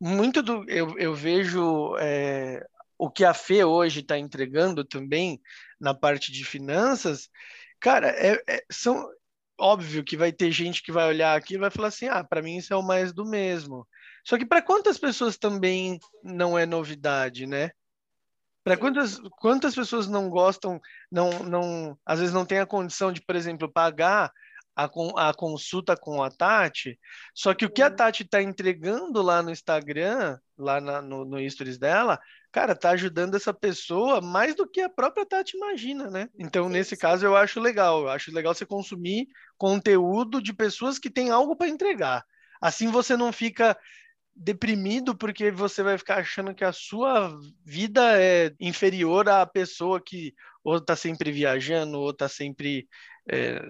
Muito do. Eu, eu vejo é, o que a Fê hoje está entregando também na parte de finanças, cara, é, é, são óbvio que vai ter gente que vai olhar aqui e vai falar assim, ah, para mim isso é o mais do mesmo. Só que para quantas pessoas também não é novidade, né? Para quantas, quantas pessoas não gostam, não, não, às vezes não tem a condição de, por exemplo, pagar a, a consulta com a Tati, só que o que a uhum. Tati está entregando lá no Instagram, lá na, no, no stories dela, cara, tá ajudando essa pessoa mais do que a própria Tati imagina, né? Então, nesse caso, eu acho legal. Eu acho legal você consumir conteúdo de pessoas que têm algo para entregar. Assim você não fica deprimido porque você vai ficar achando que a sua vida é inferior à pessoa que ou tá sempre viajando, ou tá sempre é,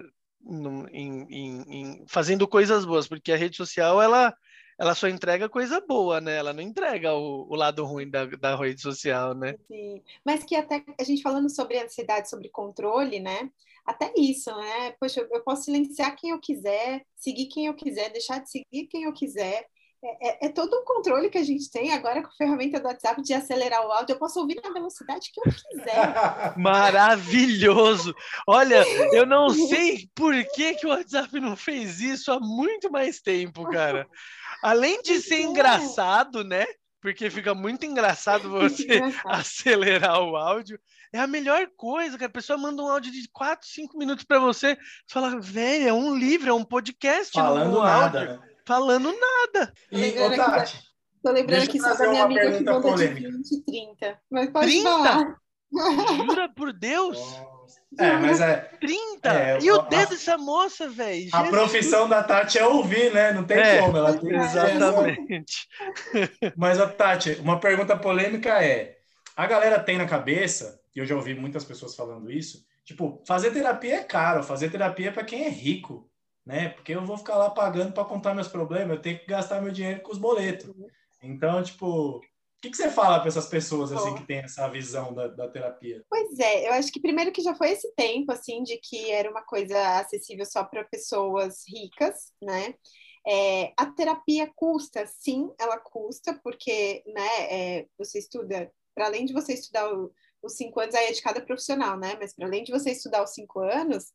em, em, em, fazendo coisas boas, porque a rede social ela, ela só entrega coisa boa, né? Ela não entrega o, o lado ruim da, da rede social, né? Sim. Mas que até a gente falando sobre ansiedade, sobre controle, né? Até isso, né? Poxa, eu posso silenciar quem eu quiser, seguir quem eu quiser, deixar de seguir quem eu quiser. é, é, é, todo um controle que a gente tem agora com a ferramenta do WhatsApp de acelerar o áudio. Eu posso ouvir na velocidade que eu quiser. Maravilhoso! Olha, eu não sei por que, que o WhatsApp não fez isso há muito mais tempo, cara. Além de ser engraçado, né? Porque fica muito engraçado você acelerar o áudio. É a melhor coisa, que a pessoa manda um áudio de 4, 5 minutos para você. Você fala, velho, é um livro, é um podcast. Falando nada, áudio. né? falando nada. E, ô, Tati, tô lembrando aqui só da minha amiga que conta polêmica. de 20 e 30. Mas pode 30? falar. Jura por Deus? É, mas é. 30? É, e o dedo dessa moça, velho? A profissão da Tati é ouvir, né? Não tem é, como. Ela tem exatamente. Mas, a Tati, uma pergunta polêmica é: a galera tem na cabeça, e eu já ouvi muitas pessoas falando isso, tipo, fazer terapia é caro, fazer terapia é para quem é rico né? Porque eu vou ficar lá pagando para contar meus problemas, eu tenho que gastar meu dinheiro com os boletos. Então, tipo, o que, que você fala para essas pessoas assim que têm essa visão da, da, terapia? Pois é, eu acho que primeiro que já foi esse tempo assim de que era uma coisa acessível só para pessoas ricas, né? É, a terapia custa, sim, ela custa, porque né, é, você estuda, para além de você estudar o, os cinco anos, aí é de cada profissional, né? Mas para além de você estudar os cinco anos,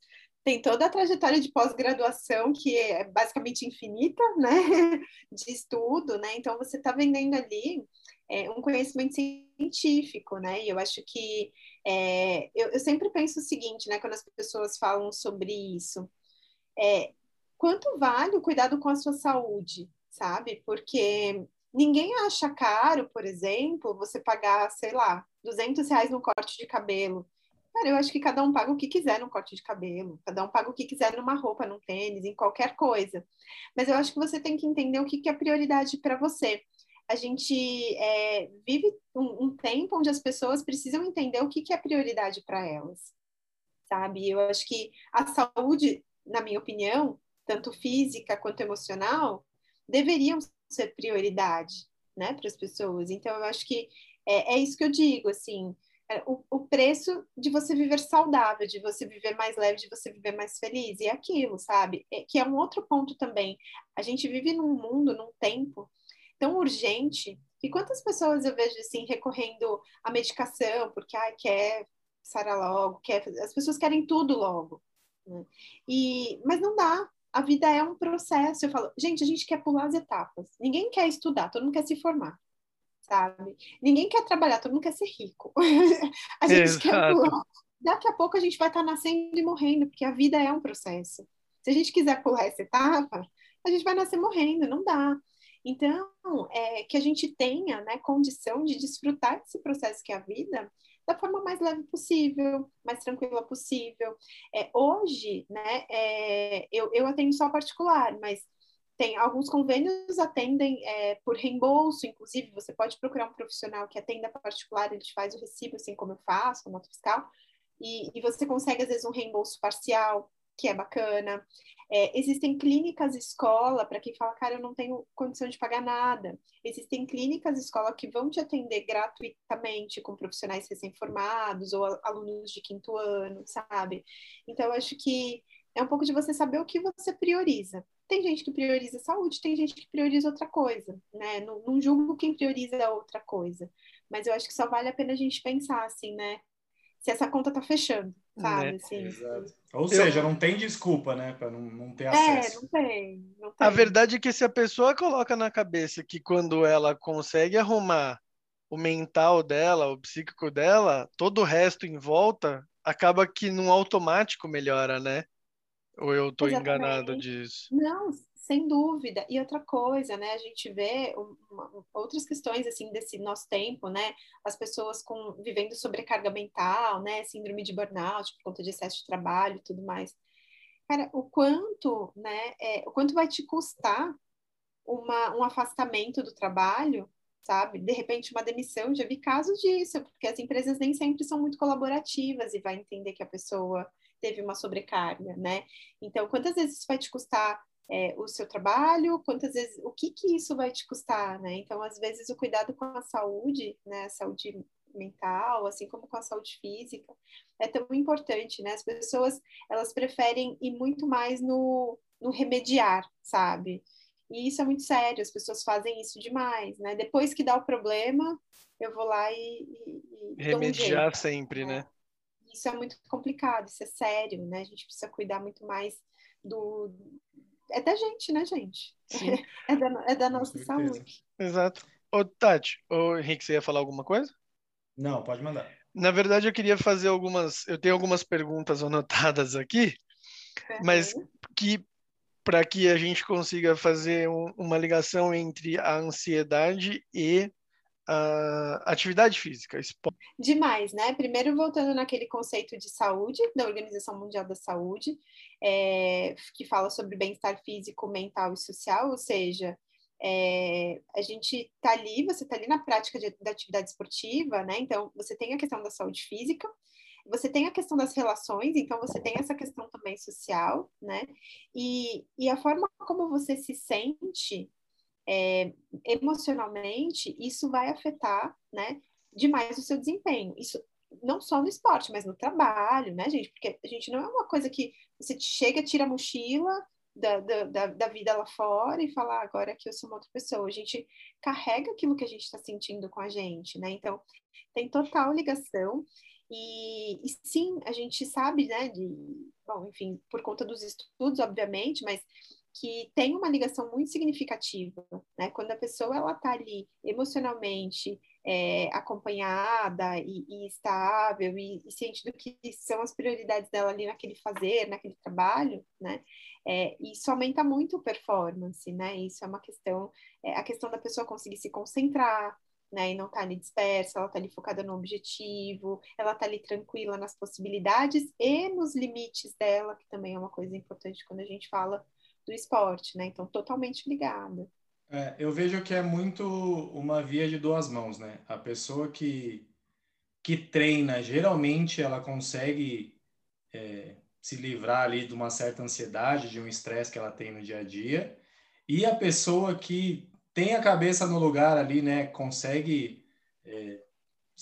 tem toda a trajetória de pós-graduação que é basicamente infinita, né, de estudo, né, então você está vendendo ali é, um conhecimento científico, né, e eu acho que é, eu, eu, sempre penso o seguinte, né, quando as pessoas falam sobre isso, é, quanto vale o cuidado com a sua saúde, sabe, porque ninguém acha caro, por exemplo, você pagar, sei lá, 200 reais no corte de cabelo, Cara, eu acho que cada um paga o que quiser no corte de cabelo, cada um paga o que quiser numa roupa, num tênis, em qualquer coisa. Mas eu acho que você tem que entender o que, que é prioridade para você. A gente é, vive um, um, tempo onde as pessoas precisam entender o que, que é prioridade para elas, sabe? Eu acho que a saúde, na minha opinião, tanto física quanto emocional, deveriam ser prioridade, né, para as pessoas. Então, eu acho que é, é isso que eu digo, assim é, o, o, preço de você viver saudável, de você viver mais leve, de você viver mais feliz. E é aquilo, sabe? É, que é um outro ponto também. A gente vive num mundo, num tempo tão urgente. E quantas pessoas eu vejo assim recorrendo à medicação porque ah, quer sarar logo, quer, as pessoas querem tudo logo. Né? E, mas não dá. A vida é um processo. Eu falo, gente, a gente quer pular as etapas. Ninguém quer estudar, todo mundo quer se formar sabe? Ninguém quer trabalhar, todo mundo quer ser rico. a gente Exato. quer pular. Daqui a pouco a gente vai estar nascendo e morrendo, porque a vida é um processo. Se a gente quiser pular essa etapa, a gente vai nascer morrendo, não dá. Então, é, que a gente tenha né, condição de desfrutar desse processo que é a vida da forma mais leve possível, mais tranquila possível. É, hoje, né, é, eu, eu atendo só particular, mas tem alguns convênios atendem é, por reembolso, inclusive você pode procurar um profissional que atenda particular, ele te faz o recibo, assim como eu faço, a nota fiscal, e, e você consegue às vezes um reembolso parcial, que é bacana. É, existem clínicas escola para quem fala, cara, eu não tenho condição de pagar nada. Existem clínicas escola que vão te atender gratuitamente com profissionais recém-formados ou alunos de quinto ano, sabe? Então, acho que é um pouco de você saber o que você prioriza. Tem gente que prioriza saúde, tem gente que prioriza outra coisa, né? Não, não julgo quem prioriza outra coisa, mas eu acho que só vale a pena a gente pensar assim, né? Se essa conta tá fechando, sabe? Né? Assim, Ou seja, eu... não tem desculpa, né? Para não, não ter é, acesso. É, não tem, não tem. A verdade é que se a pessoa coloca na cabeça que quando ela consegue arrumar o mental dela, o psíquico dela, todo o resto em volta acaba que num automático melhora, né? Ou eu estou enganado disso? Não, sem dúvida. E outra coisa, né? A gente vê uma, outras questões assim desse nosso tempo, né? As pessoas com vivendo sobrecarga mental, né? Síndrome de burnout por conta de excesso de trabalho e tudo mais. Cara, o quanto, né? É, o quanto vai te custar uma, um afastamento do trabalho, sabe? De repente uma demissão. Já vi casos disso, porque as empresas nem sempre são muito colaborativas e vai entender que a pessoa teve uma sobrecarga, né? Então, quantas vezes isso vai te custar é, o seu trabalho? Quantas vezes, o que que isso vai te custar, né? Então, às vezes, o cuidado com a saúde, né? A saúde mental, assim como com a saúde física, é tão importante, né? As pessoas, elas preferem ir muito mais no, no remediar, sabe? E isso é muito sério, as pessoas fazem isso demais, né? Depois que dá o problema, eu vou lá e. e, e Remediar um sempre, né? Isso é muito complicado, isso é sério, né? A gente precisa cuidar muito mais do. É da gente, né, gente? é, da, é da nossa saúde. Exato. Ô, Tati, ô, Henrique, você ia falar alguma coisa? Não, pode mandar. Na verdade, eu queria fazer algumas. Eu tenho algumas perguntas anotadas aqui, uhum. mas que para que a gente consiga fazer um, uma ligação entre a ansiedade e a atividade física. Esporte. Demais, né? Primeiro, voltando naquele conceito de saúde, da Organização Mundial da Saúde, é, que fala sobre bem-estar físico, mental e social, ou seja, é, a gente tá ali, você tá ali na prática de, da atividade esportiva, né? Então, você tem a questão da saúde física, você tem a questão das relações, então você tem essa questão também social, né? E, e a forma como você se sente é, emocionalmente, isso vai afetar, né, demais o seu desempenho. Isso não só no esporte, mas no trabalho, né, gente? Porque a gente não é uma coisa que você chega, tira a mochila da, da, da vida lá fora e fala, ah, agora que eu sou uma outra pessoa. A gente carrega aquilo que a gente está sentindo com a gente, né? Então, tem total ligação. E, e, sim, a gente sabe, né, de, bom, enfim, por conta dos estudos, obviamente, mas que tem uma ligação muito significativa, né? Quando a pessoa ela está ali emocionalmente é, acompanhada e, e estável e, e, ciente do que são as prioridades dela ali naquele fazer, naquele trabalho, né? É, isso aumenta muito a performance, né? Isso é uma questão, é, a questão da pessoa conseguir se concentrar, né, e não tá ali dispersa, ela tá ali focada no objetivo, ela tá ali tranquila nas possibilidades e nos limites dela, que também é uma coisa importante quando a gente fala do esporte, né? Então, totalmente ligada. É, eu vejo que é muito uma via de duas mãos, né? A pessoa que, que treina, geralmente ela consegue é, se livrar ali de uma certa ansiedade, de um estresse que ela tem no dia a dia, e a pessoa que tem a cabeça no lugar ali, né, consegue é,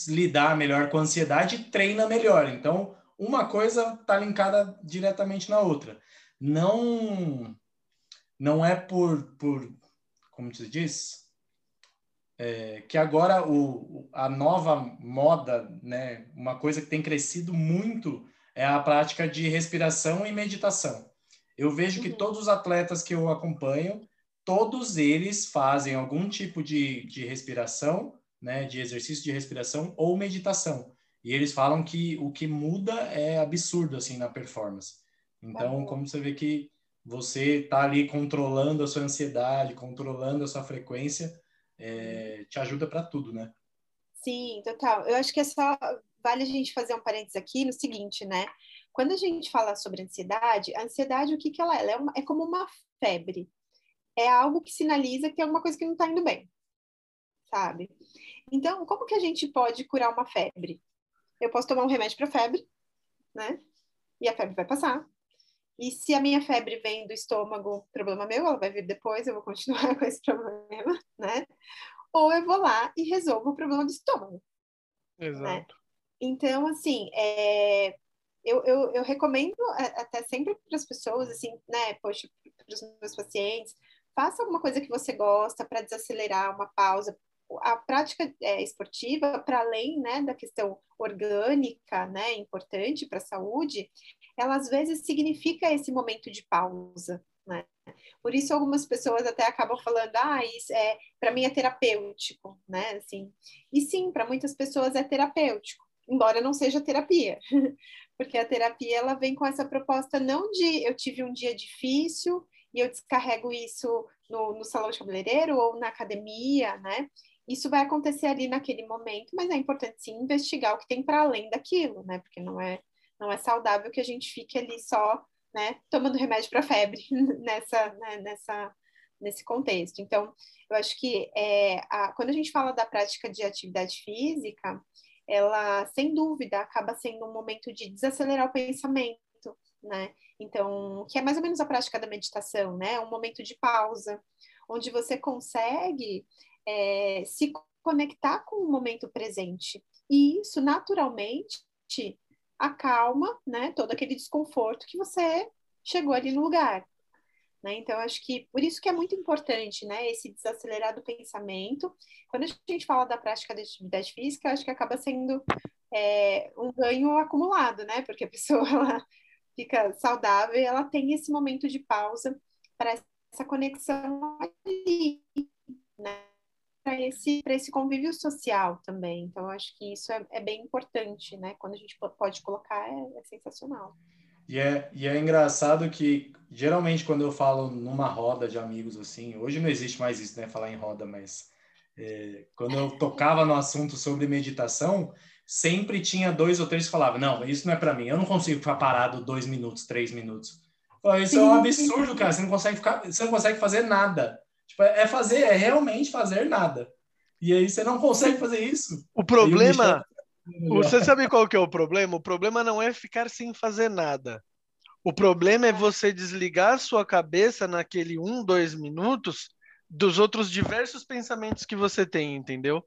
lidar melhor com a ansiedade e treina melhor. Então, uma coisa está linkada diretamente na outra. Não não é por, por como se diz, é, que agora o, a nova moda, né, uma coisa que tem crescido muito é a prática de respiração e meditação. Eu vejo que uhum. todos os atletas que eu acompanho, todos eles fazem algum tipo de, de respiração, né, de exercício de respiração ou meditação. E eles falam que o que muda é absurdo assim na performance. Então, como você vê que você tá ali controlando a sua ansiedade, controlando a sua frequência, é, te ajuda para tudo, né? Sim, total. Eu acho que é só vale a gente fazer um parênteses aqui no seguinte, né? Quando a gente fala sobre ansiedade, a ansiedade, o que, que ela é? Ela é, uma, é como uma febre é algo que sinaliza que tem alguma coisa que não está indo bem, sabe? Então, como que a gente pode curar uma febre? Eu posso tomar um remédio para febre, né? E a febre vai passar. E se a minha febre vem do estômago, problema meu, ela vai vir depois, eu vou continuar com esse problema, né? Ou eu vou lá e resolvo o problema do estômago. Né? Exato. Né? Então, assim, é, eu, eu, eu, recomendo até sempre para as pessoas, assim, né, poxa, para os meus pacientes, faça alguma coisa que você gosta para desacelerar uma pausa. A prática é, esportiva, para além né, da questão orgânica, né, importante para a saúde, ela às vezes significa esse momento de pausa. Né? Por isso algumas pessoas até acabam falando, ah, isso é para mim é terapêutico, né? Assim, e sim, para muitas pessoas é terapêutico, embora não seja terapia, porque a terapia ela vem com essa proposta não de eu tive um dia difícil e eu descarrego isso no, no salão de cabeleireiro ou na academia, né? Isso vai acontecer ali naquele momento, mas é importante sim investigar o que tem para além daquilo, né? Porque não é não é saudável que a gente fique ali só, né, tomando remédio para febre nessa, né, nessa nesse contexto. Então, eu acho que é, a, quando a gente fala da prática de atividade física, ela, sem dúvida, acaba sendo um momento de desacelerar o pensamento, né? Então, que é mais ou menos a prática da meditação, né? Um momento de pausa, onde você consegue é, se conectar com o momento presente. E isso, naturalmente, acalma, né? Todo aquele desconforto que você chegou ali no lugar. Né? Então, acho que por isso que é muito importante, né, esse desacelerar do pensamento. Quando a gente fala da prática de atividade física, acho que acaba sendo é, um ganho acumulado, né? Porque a pessoa ela fica saudável e ela tem esse momento de pausa para essa conexão ali, né? Para esse, esse convívio social também. Então, acho que isso é, é, bem importante, né? Quando a gente pode colocar, é, é sensacional. E é, e é engraçado que, geralmente, quando eu falo numa roda de amigos, assim, hoje não existe mais isso, né? Falar em roda, mas é, quando eu tocava no assunto sobre meditação, sempre tinha dois ou três que falavam: Não, isso não é para mim, eu não consigo ficar parado dois minutos, três minutos. Isso é um absurdo, cara. Você não consegue ficar, você não consegue fazer nada. Tipo, é fazer, é realmente fazer nada. E aí você não consegue fazer isso. O problema, você sabe qual que é o problema? O problema não é ficar sem fazer nada. O problema é você desligar a sua cabeça naquele um, dois minutos dos outros diversos pensamentos que você tem, entendeu?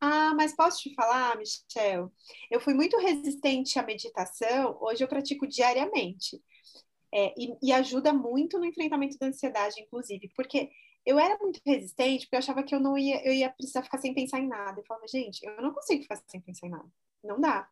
Ah, mas posso te falar, Michel? Eu fui muito resistente à meditação, hoje eu pratico diariamente. É, e, e, ajuda muito no enfrentamento da ansiedade, inclusive, porque eu era muito resistente porque eu achava que eu não ia, eu ia precisar ficar sem pensar em nada. Eu falava, gente, eu não consigo ficar sem pensar em nada. Não dá.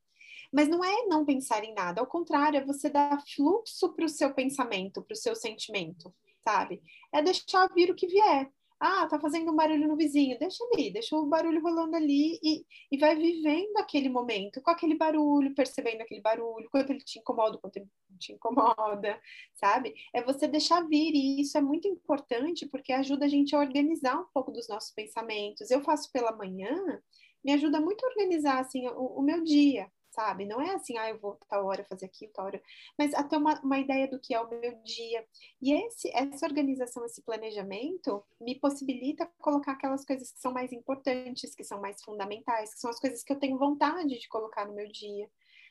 Mas não é não pensar em nada, ao contrário, é você dar fluxo para o seu pensamento, para o seu sentimento, sabe? É deixar vir o que vier. Ah, tá fazendo um barulho no vizinho, deixa ali, deixa o barulho rolando ali e, e vai vivendo aquele momento com aquele barulho, percebendo aquele barulho, quanto ele te incomoda, quanto ele te incomoda, sabe? É você deixar vir, e isso é muito importante porque ajuda a gente a organizar um pouco dos nossos pensamentos. Eu faço pela manhã, me ajuda muito a organizar assim o, o meu dia, sabe? Não é assim, ah, eu vou tal hora fazer aquilo, tal hora, mas até uma, uma ideia do que é o meu dia. E esse, essa organização, esse planejamento, me possibilita colocar aquelas coisas que são mais importantes, que são mais fundamentais, que são as coisas que eu tenho vontade de colocar no meu dia.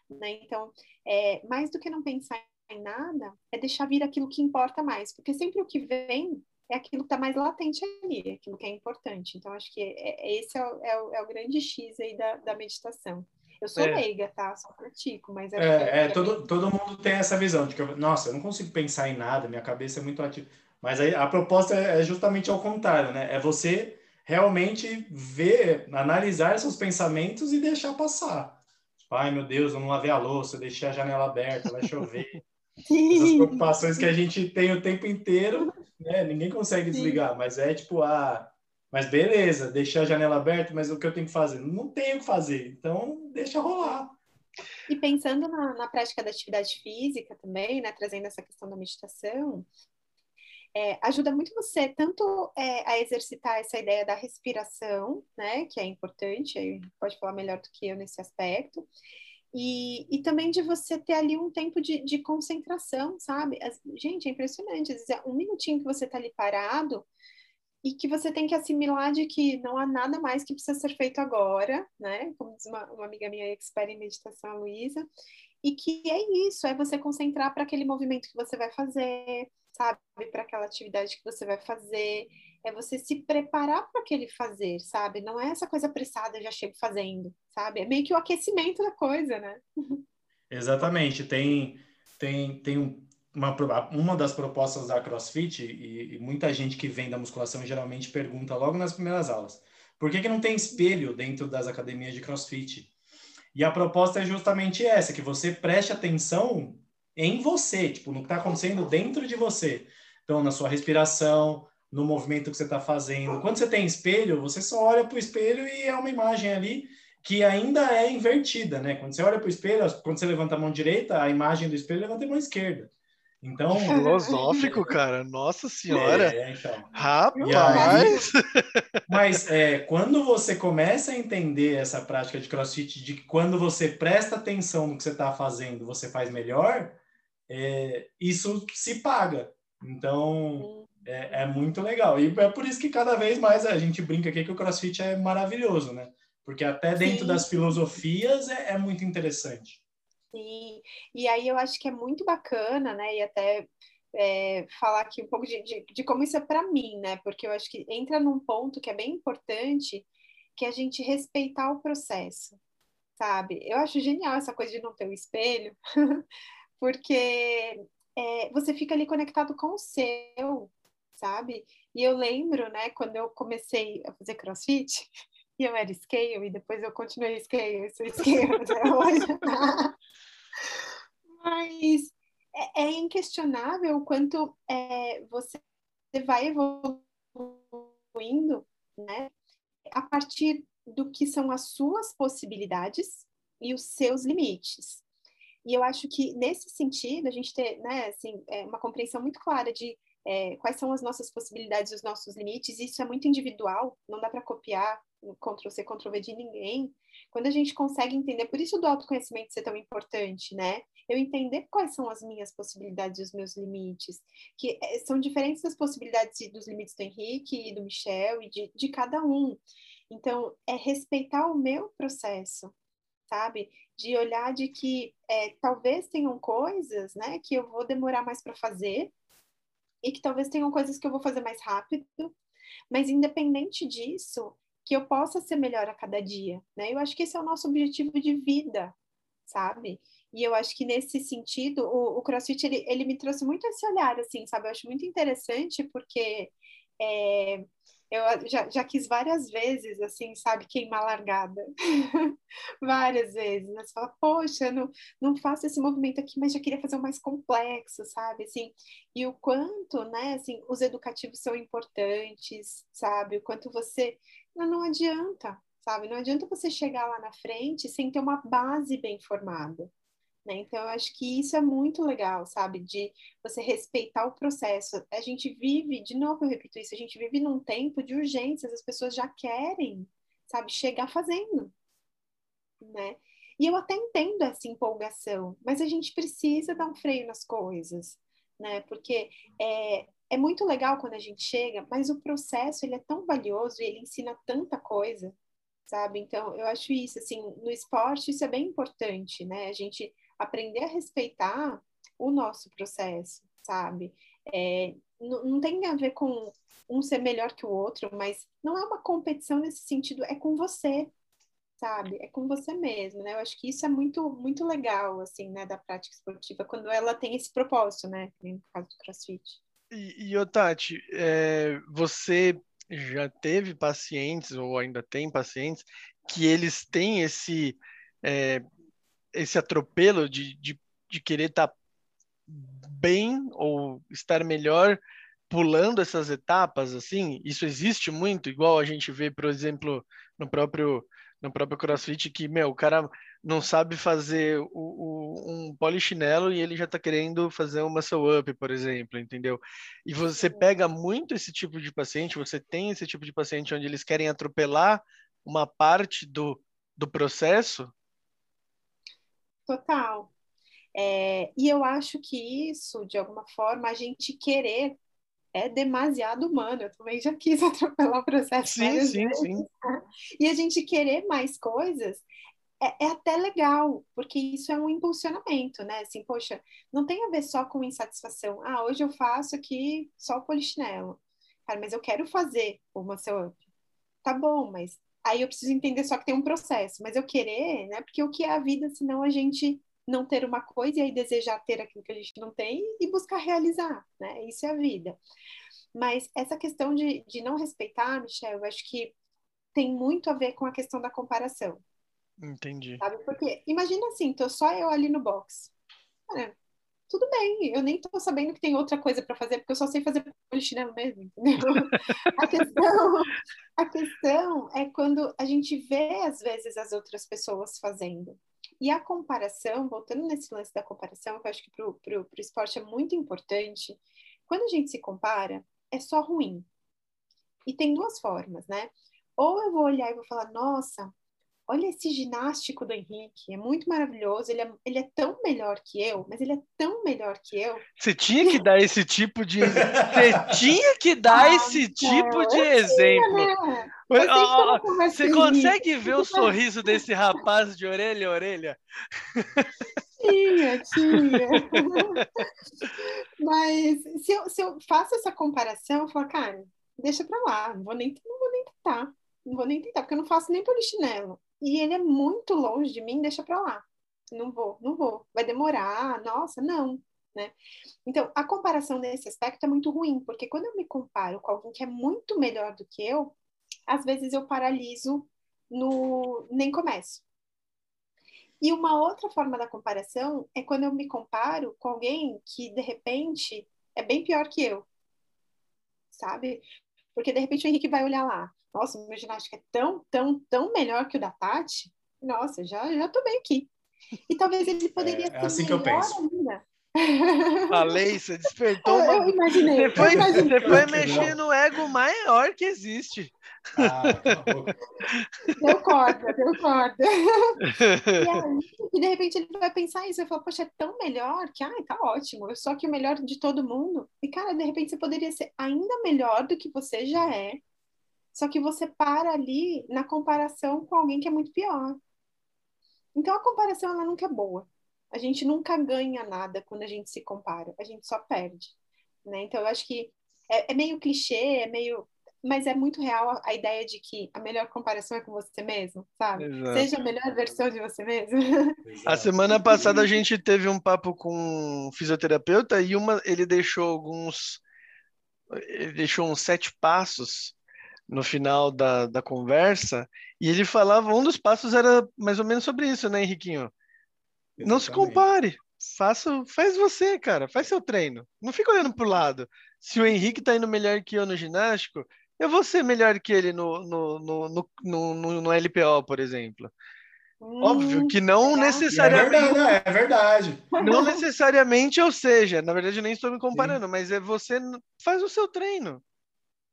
Né? Então, é, mais do que não pensar em nada, é deixar vir aquilo que importa mais, porque sempre o que vem é aquilo que está mais latente ali, é aquilo que é importante. Então, acho que é, é esse é o, é, o, é o, grande X aí da, da meditação. Eu sou é. leiga, tá? Só pratico, mas é. É, é todo, todo mundo tem essa visão de que, eu, nossa, eu não consigo pensar em nada, minha cabeça é muito ativa. Mas aí a proposta é, é justamente ao contrário, né? É você realmente ver, analisar seus pensamentos e deixar passar. Tipo, ai meu Deus, eu não lavei a louça, eu deixei a janela aberta, vai chover. Essas preocupações que a gente tem o tempo inteiro, né? Ninguém consegue desligar, mas é tipo, ah, mas beleza, deixar a janela aberta, mas o que eu tenho que fazer? Não tenho o que fazer, então deixa rolar. E pensando na, na prática da atividade física também, né, trazendo essa questão da meditação, é, ajuda muito você tanto é, a exercitar essa ideia da respiração, né, que é importante, pode falar melhor do que eu nesse aspecto, e, e também de você ter ali um tempo de, de concentração, sabe? As, gente, é impressionante, às vezes é um minutinho que você está ali parado, e que você tem que assimilar de que não há nada mais que precisa ser feito agora, né? Como diz uma, uma amiga minha expert em meditação, a Luísa, e que é isso, é você concentrar para aquele movimento que você vai fazer, sabe? Para aquela atividade que você vai fazer, é você se preparar para aquele fazer, sabe? Não é essa coisa apressada, já chego fazendo, sabe? É meio que o aquecimento da coisa, né? Exatamente, tem tem, tem um, uma, uma das propostas da CrossFit, e, e, muita gente que vem da musculação geralmente pergunta logo nas primeiras aulas, por que, que não tem espelho dentro das academias de CrossFit? E a proposta é justamente essa, que você preste atenção em você, tipo, no que está acontecendo dentro de você. Então, na sua respiração, no movimento que você está fazendo. Quando você tem espelho, você só olha para o espelho e é uma imagem ali que ainda é invertida, né? Quando você olha para o espelho, quando você levanta a mão direita, a imagem do espelho levanta a mão esquerda. Então, filosófico, cara. Nossa senhora. É, então. Rapaz. Aí, mas é, quando você começa a entender essa prática de CrossFit, de que quando você presta atenção no que você está fazendo, você faz melhor, é, isso se paga. Então, é, é, muito legal. E é por isso que cada vez mais a gente brinca aqui que o CrossFit é maravilhoso, né? Porque até dentro Sim. das filosofias é, é muito interessante. Sim, e aí eu acho que é muito bacana, né? E até é, falar aqui um pouco de, de, de como isso é para mim, né? Porque eu acho que entra num ponto que é bem importante, que é a gente respeitar o processo, sabe? Eu acho genial essa coisa de não ter o um espelho, porque é, você fica ali conectado com o seu, sabe? E eu lembro, né, quando eu comecei a fazer crossfit, e eu era scale, e depois eu continuei scale, sou scale até hoje. Mas é, é, inquestionável o quanto é, você vai evoluindo, né, a partir do que são as suas possibilidades e os seus limites. E eu acho que nesse sentido a gente ter, né, assim, é, uma compreensão muito clara de é, quais são as nossas possibilidades e os nossos limites, isso é muito individual, não dá para copiar Ctrl-C, Ctrl-V de ninguém. Quando a gente consegue entender, por isso do autoconhecimento ser tão importante, né? Eu entender quais são as minhas possibilidades e os meus limites, que é, são diferentes das possibilidades dos limites do Henrique e do Michel e de, de cada um. Então, é respeitar o meu processo, sabe? De olhar de que é, talvez tenham coisas, né, que eu vou demorar mais para fazer, e que talvez tenham coisas que eu vou fazer mais rápido, mas independente disso, que eu possa ser melhor a cada dia, né? Eu acho que esse é o nosso objetivo de vida, sabe? E eu acho que nesse sentido, o, o CrossFit, ele, ele me trouxe muito esse olhar, assim, sabe? Eu acho muito interessante porque é, eu já, já quis várias vezes, assim, sabe, queimar largada. várias vezes. Né? Você fala, poxa, não, não faço esse movimento aqui, mas já queria fazer o mais complexo, sabe? Assim, e o quanto, né, assim, os educativos são importantes, sabe? O quanto você. Não, não adianta, sabe? Não adianta você chegar lá na frente sem ter uma base bem formada. Né? Então, eu acho que isso é muito legal, sabe? De você respeitar o processo. A gente vive, de novo eu repito isso, a gente vive num tempo de urgências, as pessoas já querem, sabe, chegar fazendo, né? E eu até entendo essa empolgação, mas a gente precisa dar um freio nas coisas, né? Porque é, é muito legal quando a gente chega, mas o processo ele é tão valioso e ele ensina tanta coisa, sabe? Então, eu acho isso, assim, no esporte isso é bem importante, né? A gente aprender a respeitar o nosso processo, sabe? É, não, não tem a ver com um ser melhor que o outro, mas não é uma competição nesse sentido, é com você, sabe? É com você mesmo, né? Eu acho que isso é muito, muito legal, assim, né, da prática esportiva, quando ela tem esse propósito, né? No caso do CrossFit. E, e Otati, é, você já teve pacientes, ou ainda tem pacientes, que eles têm esse é, esse atropelo de, de, de querer estar tá bem ou estar melhor pulando essas etapas, assim, isso existe muito, igual a gente vê, por exemplo, no próprio no próprio CrossFit, que, meu, o cara não sabe fazer o, o, um polichinelo e ele já está querendo fazer uma muscle up, por exemplo, entendeu? E você pega muito esse tipo de paciente, você tem esse tipo de paciente onde eles querem atropelar uma parte do, do processo Total. É, e eu acho que isso, de alguma forma, a gente querer é demasiado humano. Eu também já quis atropelar o processo. Sim, sim, vezes. sim. E a gente querer mais coisas é, é, até legal, porque isso é um impulsionamento, né? Assim, poxa, não tem a ver só com insatisfação. Ah, hoje eu faço aqui só o polichinelo. Cara, mas eu quero fazer o muscle up. Tá bom, mas aí eu preciso entender só que tem um processo, mas eu querer, né? Porque o que é a vida, senão a gente não ter uma coisa e aí desejar ter aquilo que a gente não tem e buscar realizar, né? Isso é a vida. Mas essa questão de, de não respeitar, Michel, eu acho que tem muito a ver com a questão da comparação. Entendi. Sabe? Porque imagina assim, tô só eu ali no box. Cara, tudo bem, eu nem tô sabendo que tem outra coisa para fazer, porque eu só sei fazer polichinelo mesmo, entendeu? a, questão, a questão é quando a gente vê, às vezes, as outras pessoas fazendo. E a comparação, voltando nesse lance da comparação, que eu acho que para o esporte é muito importante, quando a gente se compara, é só ruim. E tem duas formas, né? Ou eu vou olhar e vou falar, nossa, olha esse ginástico do Henrique, é muito maravilhoso, ele é, ele é tão melhor que eu, mas ele é tão melhor que eu. Você tinha que dar esse tipo de. Você tinha que dar ah, esse tipo de exemplo. Né? Você consegue ver o sorriso desse rapaz de orelha a orelha? Tinha, tinha. mas se eu, se eu faço essa comparação, eu falo, cara, deixa pra lá, não vou nem, não vou nem tentar. Não vou nem tentar, porque eu não faço nem polichinelo e ele é muito longe de mim, deixa pra lá. Não vou, não vou. Vai demorar, nossa, não. né? Então, a comparação nesse aspecto é muito ruim, porque quando eu me comparo com alguém que é muito melhor do que eu, às vezes eu paraliso no nem começo. E uma outra forma da comparação é quando eu me comparo com alguém que de repente é bem pior que eu. Sabe? Porque de repente o Henrique vai olhar lá, nossa, meu ginástica é tão, tão, tão melhor que o da Tati. Nossa, já já tô bem aqui. E talvez ele poderia é, é assim que eu penso. ainda. Falei, você despertou uma... Eu imaginei. Você foi, imaginei. Você foi mexer no ego maior que existe. Ah, deu corda, deu corda. e, aí, e de repente ele vai pensar isso, vai falar, poxa, é tão melhor que, ai, tá ótimo, eu sou aqui o melhor de todo mundo. E, cara, de repente você poderia ser ainda melhor do que você já é, só que você para ali na comparação com alguém que é muito pior. Então a comparação ela nunca é boa. A gente nunca ganha nada quando a gente se compara, a gente só perde. Né? Então eu acho que é, é meio clichê, é meio mas é muito real a, a, ideia de que a melhor comparação é com você mesmo, sabe? Exato. Seja a melhor versão de você mesmo. Exato. A semana passada a gente teve um papo com um fisioterapeuta e uma ele deixou alguns ele deixou uns sete passos no final da, da conversa, e ele falava, um dos passos era mais ou menos sobre isso, né, Henriquinho? Exatamente. Não se compare, faça, faz você, cara, faz seu treino. Não fica olhando pro lado. Se o Henrique tá indo melhor que eu no ginástico, eu vou ser melhor que ele no, no, no, no, no, no LPO, por exemplo. Hum, Óbvio que não é necessariamente. É verdade, é verdade. Não necessariamente, ou seja, na verdade eu nem estou me comparando, Sim. mas é você faz o seu treino.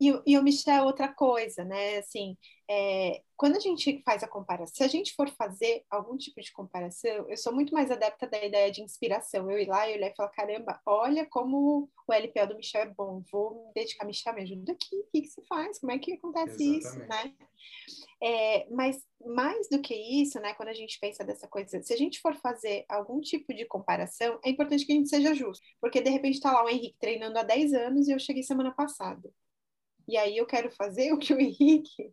E, e o Michel é outra coisa, né? Assim, é, quando a gente faz a comparação, se a gente for fazer algum tipo de comparação, eu sou muito mais adepta da ideia de inspiração. Eu ir lá e olhar e falar, caramba, olha como o LPL do Michel é bom, vou me dedicar, Michel, me ajuda aqui, o que, que você faz? Como é que acontece Exatamente. isso, né? É, mas mais do que isso, né, quando a gente pensa dessa coisa, se a gente for fazer algum tipo de comparação, é importante que a gente seja justo, porque de repente está lá o Henrique treinando há 10 anos e eu cheguei semana passada. E aí eu quero fazer o que o Henrique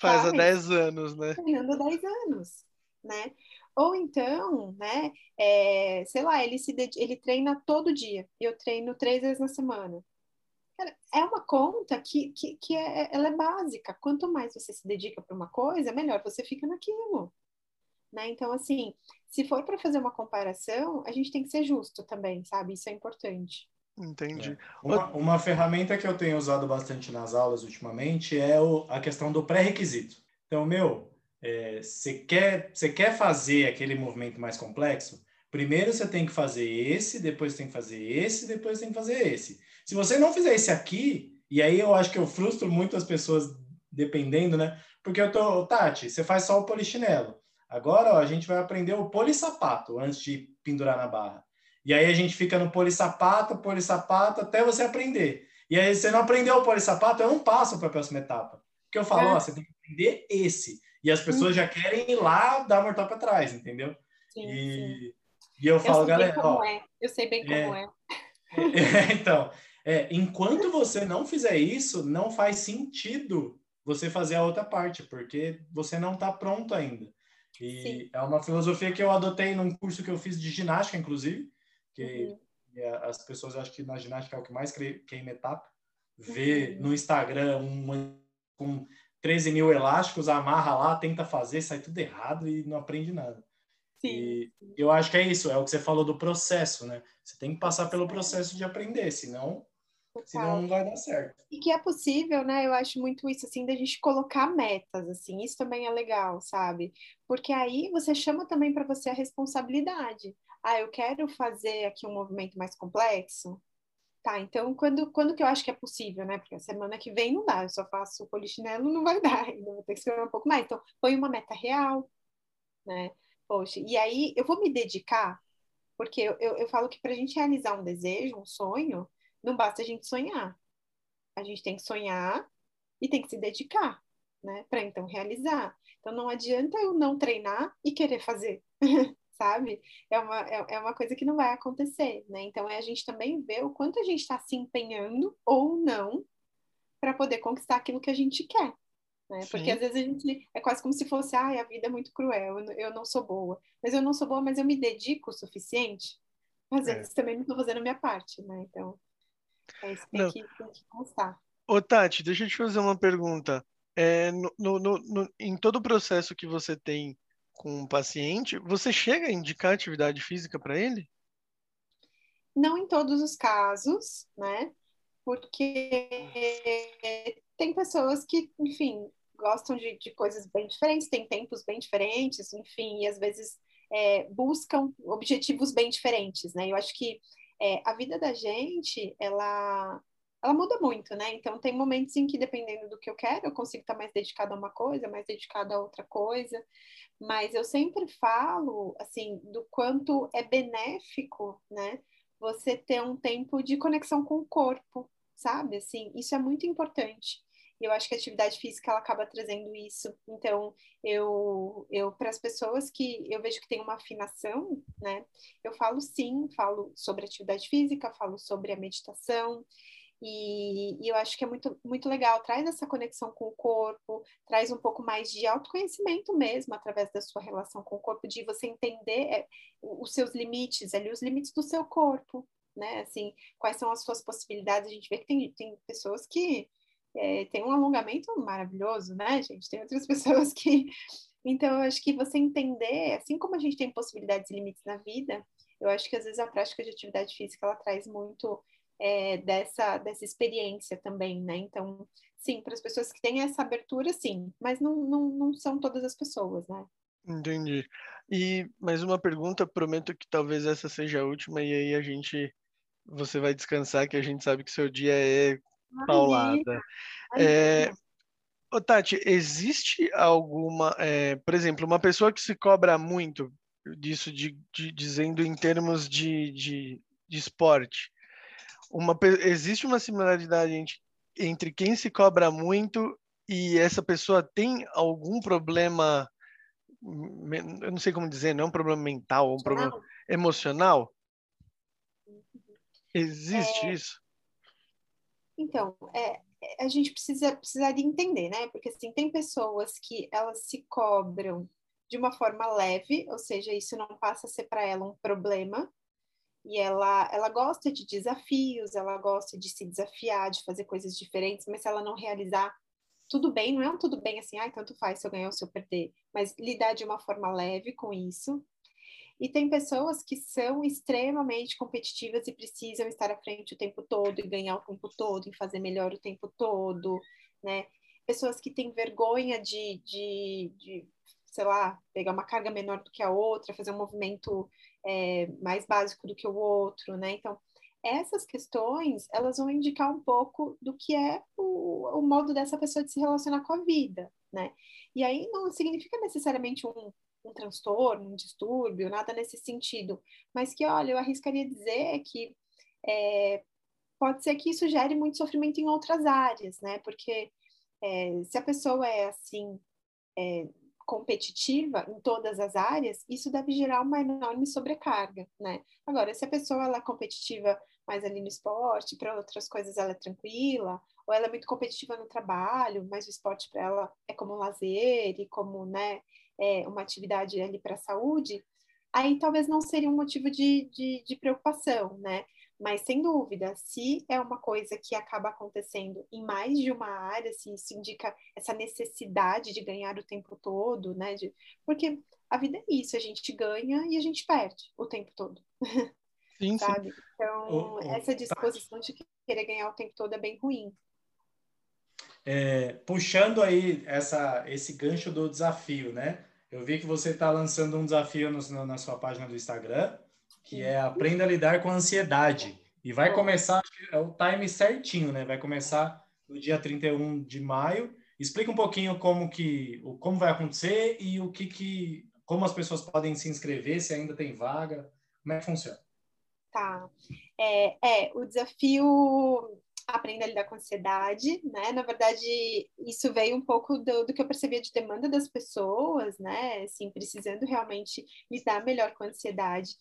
faz, faz há 10 anos, né? Treinando há 10 anos, né? Ou então, né, é, sei lá, ele, se ele treina todo dia, eu treino três vezes na semana. É uma conta que, que, que é, ela é básica. Quanto mais você se dedica para uma coisa, melhor você fica naquilo. Né? Então, assim, se for para fazer uma comparação, a gente tem que ser justo também, sabe? Isso é importante. Entendi. É. Uma, uma, ferramenta que eu tenho usado bastante nas aulas ultimamente é o, a questão do pré-requisito. Então, meu, você é, quer, quer fazer aquele movimento mais complexo? Primeiro você tem que fazer esse, depois tem que fazer esse, depois tem que fazer esse. Se você não fizer esse aqui, e aí eu acho que eu frustro muito as pessoas dependendo, né? Porque eu tô, Tati, você faz só o polichinelo. Agora, ó, a gente vai aprender o polissapato antes de pendurar na barra. E aí a gente fica no polissapato, polissapato, até você aprender. E aí você não aprendeu o polissapato, eu não passo para a próxima etapa. Porque eu falo, é. ó, você tem que aprender esse. E as pessoas hum. já querem ir lá dar mortal para trás, entendeu? Sim, e, sim. e eu falo, eu galera, ó, é. eu sei bem como é. é. então, é, enquanto você não fizer isso, não faz sentido você fazer a outra parte, porque você não está pronto ainda. E Sim. é uma filosofia que eu adotei num curso que eu fiz de ginástica, inclusive, que uhum. as pessoas acham que na ginástica é o que mais queima etapa. Ver uhum. no Instagram um com 13 mil elásticos, amarra lá, tenta fazer, sai tudo errado e não aprende nada. Sim. E eu acho que é isso, é o que você falou do processo, né? Você tem que passar pelo processo de aprender, senão, senão não vai dar certo. E que é possível, né? Eu acho muito isso, assim, da gente colocar metas, assim, isso também é legal, sabe? Porque aí você chama também para você a responsabilidade ah, eu quero fazer aqui um movimento mais complexo. Tá, então quando, quando que eu acho que é possível, né? Porque a semana que vem não dá, eu só faço o polichinelo, não vai dar, ainda vou ter que esperar um pouco mais. Então, põe uma meta real, né? Poxa, e aí eu vou me dedicar, porque eu, eu, eu falo que para a gente realizar um desejo, um sonho, não basta a gente sonhar. A gente tem que sonhar e tem que se dedicar, né? Para então realizar. Então não adianta eu não treinar e querer fazer. sabe? É uma, é, é uma coisa que não vai acontecer, né? Então é a gente também ver o quanto a gente está se empenhando ou não para poder conquistar aquilo que a gente quer. Né? Porque às vezes a gente é quase como se fosse, ah, a vida é muito cruel, eu não sou boa. Mas eu não sou boa, mas eu me dedico o suficiente às vezes é. também não estou fazendo a minha parte, né? Então, é isso que tem, que tem que constar. Ô, Tati, deixa eu te fazer uma pergunta. É, no, no, no, em todo o processo que você tem com o paciente, você chega a indicar atividade física para ele? Não em todos os casos, né? Porque tem pessoas que, enfim, gostam de, de coisas bem diferentes, têm tempos bem diferentes, enfim, e às vezes é, buscam objetivos bem diferentes, né? Eu acho que é, a vida da gente, ela, ela muda muito, né? Então, tem momentos em que, dependendo do que eu quero, eu consigo estar mais dedicada a uma coisa, mais dedicada a outra coisa. Mas eu sempre falo, assim, do quanto é benéfico, né? Você ter um tempo de conexão com o corpo, sabe? Assim, isso é muito importante. Eu acho que a atividade física ela acaba trazendo isso. Então, eu, eu para as pessoas que eu vejo que tem uma afinação, né? Eu falo sim, falo sobre atividade física, falo sobre a meditação. E, e, eu acho que é muito, muito legal, traz essa conexão com o corpo, traz um pouco mais de autoconhecimento mesmo, através da sua relação com o corpo, de você entender é, os seus limites, ali, os limites do seu corpo, né? Assim, quais são as suas possibilidades. A gente vê que tem, tem pessoas que é, tem um alongamento maravilhoso, né, gente? Tem outras pessoas que. Então, eu acho que você entender, assim como a gente tem possibilidades e limites na vida, eu acho que às vezes a prática de atividade física ela traz muito é, dessa, dessa experiência também, né? Então, sim, para as pessoas que têm essa abertura, sim, mas não, não, não são todas as pessoas, né? Entendi. E mais uma pergunta, prometo que talvez essa seja a última, e aí a gente. Você vai descansar, que a gente sabe que seu dia é paulada. É, ô, Tati, existe alguma, é, por exemplo, uma pessoa que se cobra muito disso, de, de dizendo em termos de, de, de esporte, uma, existe uma similaridade entre, entre quem se cobra muito e essa pessoa tem algum problema, eu não sei como dizer, não é um problema mental, um problema emocional? Existe é, isso? Então, é, é, a gente precisa precisaria entender, né? Porque assim, tem pessoas que elas se cobram de uma forma leve, ou seja, isso não passa a ser para ela um problema, e ela, ela gosta de desafios, ela gosta de se desafiar, de fazer coisas diferentes, mas se ela não realizar, tudo bem, não é um tudo bem assim, ai, tanto faz se eu ganhar ou se eu perder, mas lidar de uma forma leve com isso. E tem pessoas que são extremamente competitivas e precisam estar à frente o tempo todo e ganhar o tempo todo, e fazer melhor o tempo todo, né? Pessoas que têm vergonha de, de, de sei lá, pegar uma carga menor do que a outra, fazer um movimento é, mais básico do que o outro, né? Então, essas questões, elas vão indicar um pouco do que é o, o modo dessa pessoa de se relacionar com a vida, né? E aí não significa necessariamente um um transtorno, um distúrbio, nada nesse sentido, mas que, olha, eu arriscaria dizer que é, pode ser que isso gere muito sofrimento em outras áreas, né? Porque é, se a pessoa é assim, é, competitiva em todas as áreas, isso deve gerar uma enorme sobrecarga, né? Agora, se a pessoa ela é competitiva mais ali no esporte, para outras coisas ela é tranquila, ou ela é muito competitiva no trabalho, mas o esporte para ela é como um lazer e como, né, é, uma atividade ali para a saúde, aí talvez não seria um motivo de, de, de preocupação, né? Mas, sem dúvida, se é uma coisa que acaba acontecendo em mais de uma área, se isso indica essa necessidade de ganhar o tempo todo, né? De... Porque a vida é isso, a gente ganha e a gente perde o tempo todo. Sim, sabe? Sim. Então, oh, oh, essa disposição de querer ganhar o tempo todo é bem ruim. É, puxando aí essa, esse gancho do desafio, né? Eu vi que você está lançando um desafio no, na sua página do Instagram, que é Aprenda a Lidar com a Ansiedade. E vai começar, é o time certinho, né? Vai começar no dia 31 de maio. Explica um pouquinho como que como vai acontecer e o que, que como as pessoas podem se inscrever, se ainda tem vaga, como é que funciona? Tá. É, é o desafio aprenda a lidar com ansiedade, né? Na verdade, isso veio um pouco do, do, que eu percebia de demanda das pessoas, né? Assim, precisando realmente lidar melhor com a ansiedade.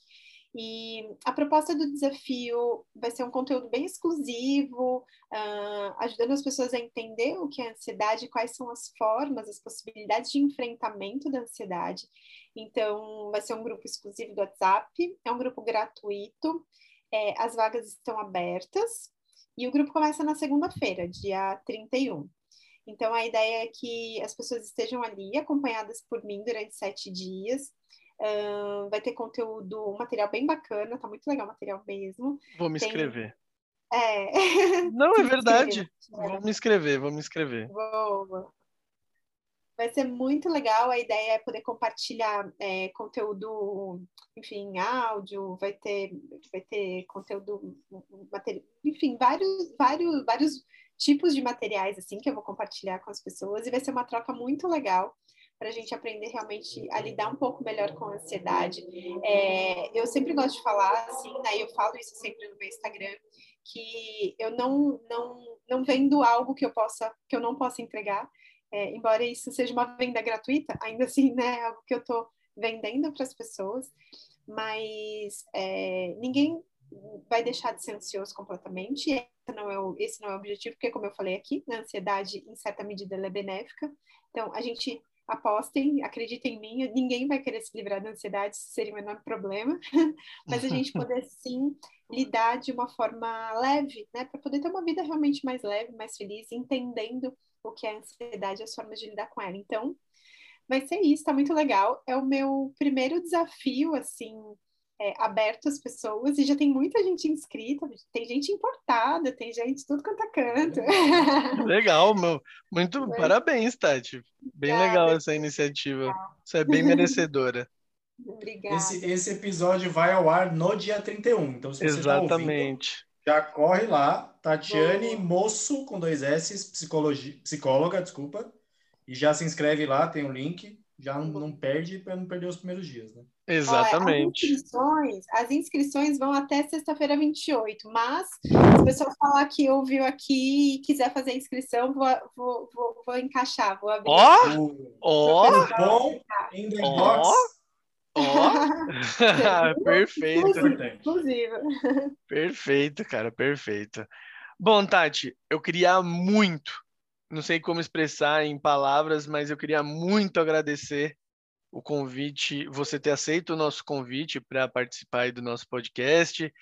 E a proposta do desafio vai ser um conteúdo bem exclusivo, uh, ajudando as pessoas a entender o que é ansiedade, quais são as formas, as possibilidades de enfrentamento da ansiedade. Então, vai ser um grupo exclusivo do WhatsApp, é um grupo gratuito, é, as vagas estão abertas, e o grupo começa na segunda-feira, dia 31. Então, a ideia é que as pessoas estejam ali, acompanhadas por mim durante sete dias, Uh, vai ter conteúdo, um material bem bacana, tá muito legal o material mesmo. Vou me Tem... inscrever. É. Não, é verdade. Vou me inscrever, vou me inscrever. Boa. Vai ser muito legal. A ideia é poder compartilhar é, conteúdo, enfim, áudio, vai ter, vai ter conteúdo, material, enfim, vários, vários, vários tipos de materiais assim que eu vou compartilhar com as pessoas e vai ser uma troca muito legal para a gente aprender realmente a lidar um pouco melhor com a ansiedade. É, eu sempre gosto de falar, assim, né, eu falo isso sempre no meu Instagram, que eu não, não, não vendo algo que eu possa, que eu não possa entregar, é, embora isso seja uma venda gratuita, ainda assim, né, é algo que eu estou vendendo para as pessoas, mas é, ninguém vai deixar de ser ansioso completamente. Esse não, é o, esse não é o objetivo, porque, como eu falei aqui, a ansiedade, em certa medida, é benéfica. Então, a gente apostem, acreditem em mim, ninguém vai querer se livrar da ansiedade, isso seria o menor problema, mas a gente poder sim lidar de uma forma leve, né, para poder ter uma vida realmente mais leve, mais feliz, entendendo o que é a ansiedade e as formas de lidar com ela. Então, vai ser isso, tá muito legal. É o meu primeiro desafio, assim, é, aberto às pessoas e já tem muita gente inscrita, tem gente importada, tem gente tudo quanto é canto. Legal, meu. Muito parabéns, Tati. Bem Obrigada. legal essa iniciativa. Você é bem merecedora. Obrigada. Esse, esse episódio vai ao ar no dia 31. Então, se você Exatamente. Tá ouvindo, já corre lá. Tatiane Moço, com dois S, psicologia, psicóloga, desculpa. E já se inscreve lá, tem o um link. Já não, não perde para não perder os primeiros dias, né? Exatamente. Olha, as, inscrições, as inscrições vão até sexta-feira 28, mas se a pessoa falar que ouviu aqui e quiser fazer a inscrição, vou, vou, vou, vou encaixar, vou abrir. Ó! Ó! Bom, Ó! perfeito. Inclusive. Perfeito, cara, perfeito. Bom, Tati, eu queria muito, não sei como expressar em palavras, mas eu queria muito agradecer o convite, você ter aceito o nosso convite para participar do nosso podcast,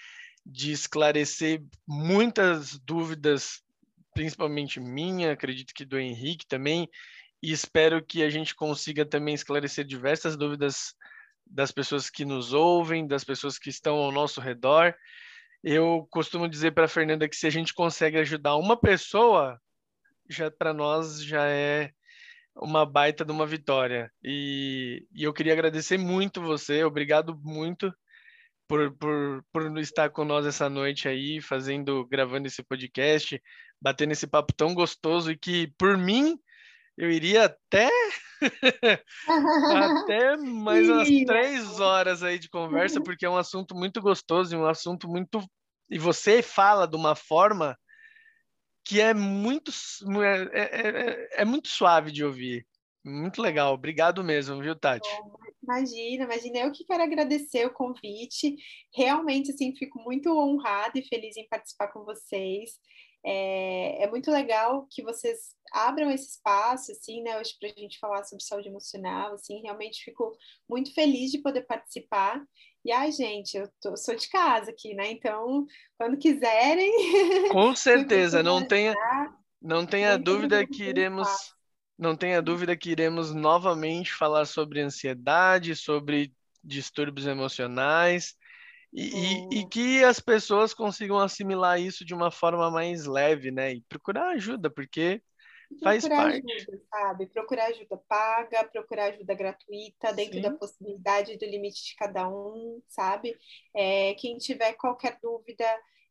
de esclarecer muitas dúvidas, principalmente minha, acredito que do Henrique também, e espero que a gente consiga também esclarecer diversas dúvidas das pessoas que nos ouvem, das pessoas que estão ao nosso redor. Eu costumo dizer para a Fernanda que se a gente consegue ajudar uma pessoa, já para nós já é uma baita de uma vitória. E, e eu queria agradecer muito você, obrigado muito por, por, por estar com nós essa noite aí, fazendo, gravando esse podcast, batendo esse papo tão gostoso e que, por mim, eu iria até até mais umas três horas aí de conversa, porque é um assunto muito gostoso e um assunto muito. E você fala de uma forma que é muito, é, é, é, é, muito suave de ouvir. Muito legal. Obrigado mesmo, viu, Tati? Imagina, imagina. Eu que quero agradecer o convite. Realmente, assim, fico muito honrada e feliz em participar com vocês. É, é muito legal que vocês abram esse espaço, assim, né, hoje para a gente falar sobre saúde emocional, assim, realmente fico muito feliz de poder participar. E ai, gente, eu tô, sou de casa aqui, né? Então, quando quiserem. Com certeza, não tenha, não tenha dúvida que iremos. Não tenha dúvida que iremos novamente falar sobre ansiedade, sobre distúrbios emocionais e, e, e, que as pessoas consigam assimilar isso de uma forma mais leve, né? E procurar ajuda, porque faz procurar parte. ajuda, sabe? Procurar ajuda paga, procurar ajuda gratuita, dentro Sim. da possibilidade do limite de cada um, sabe? É, quem tiver qualquer dúvida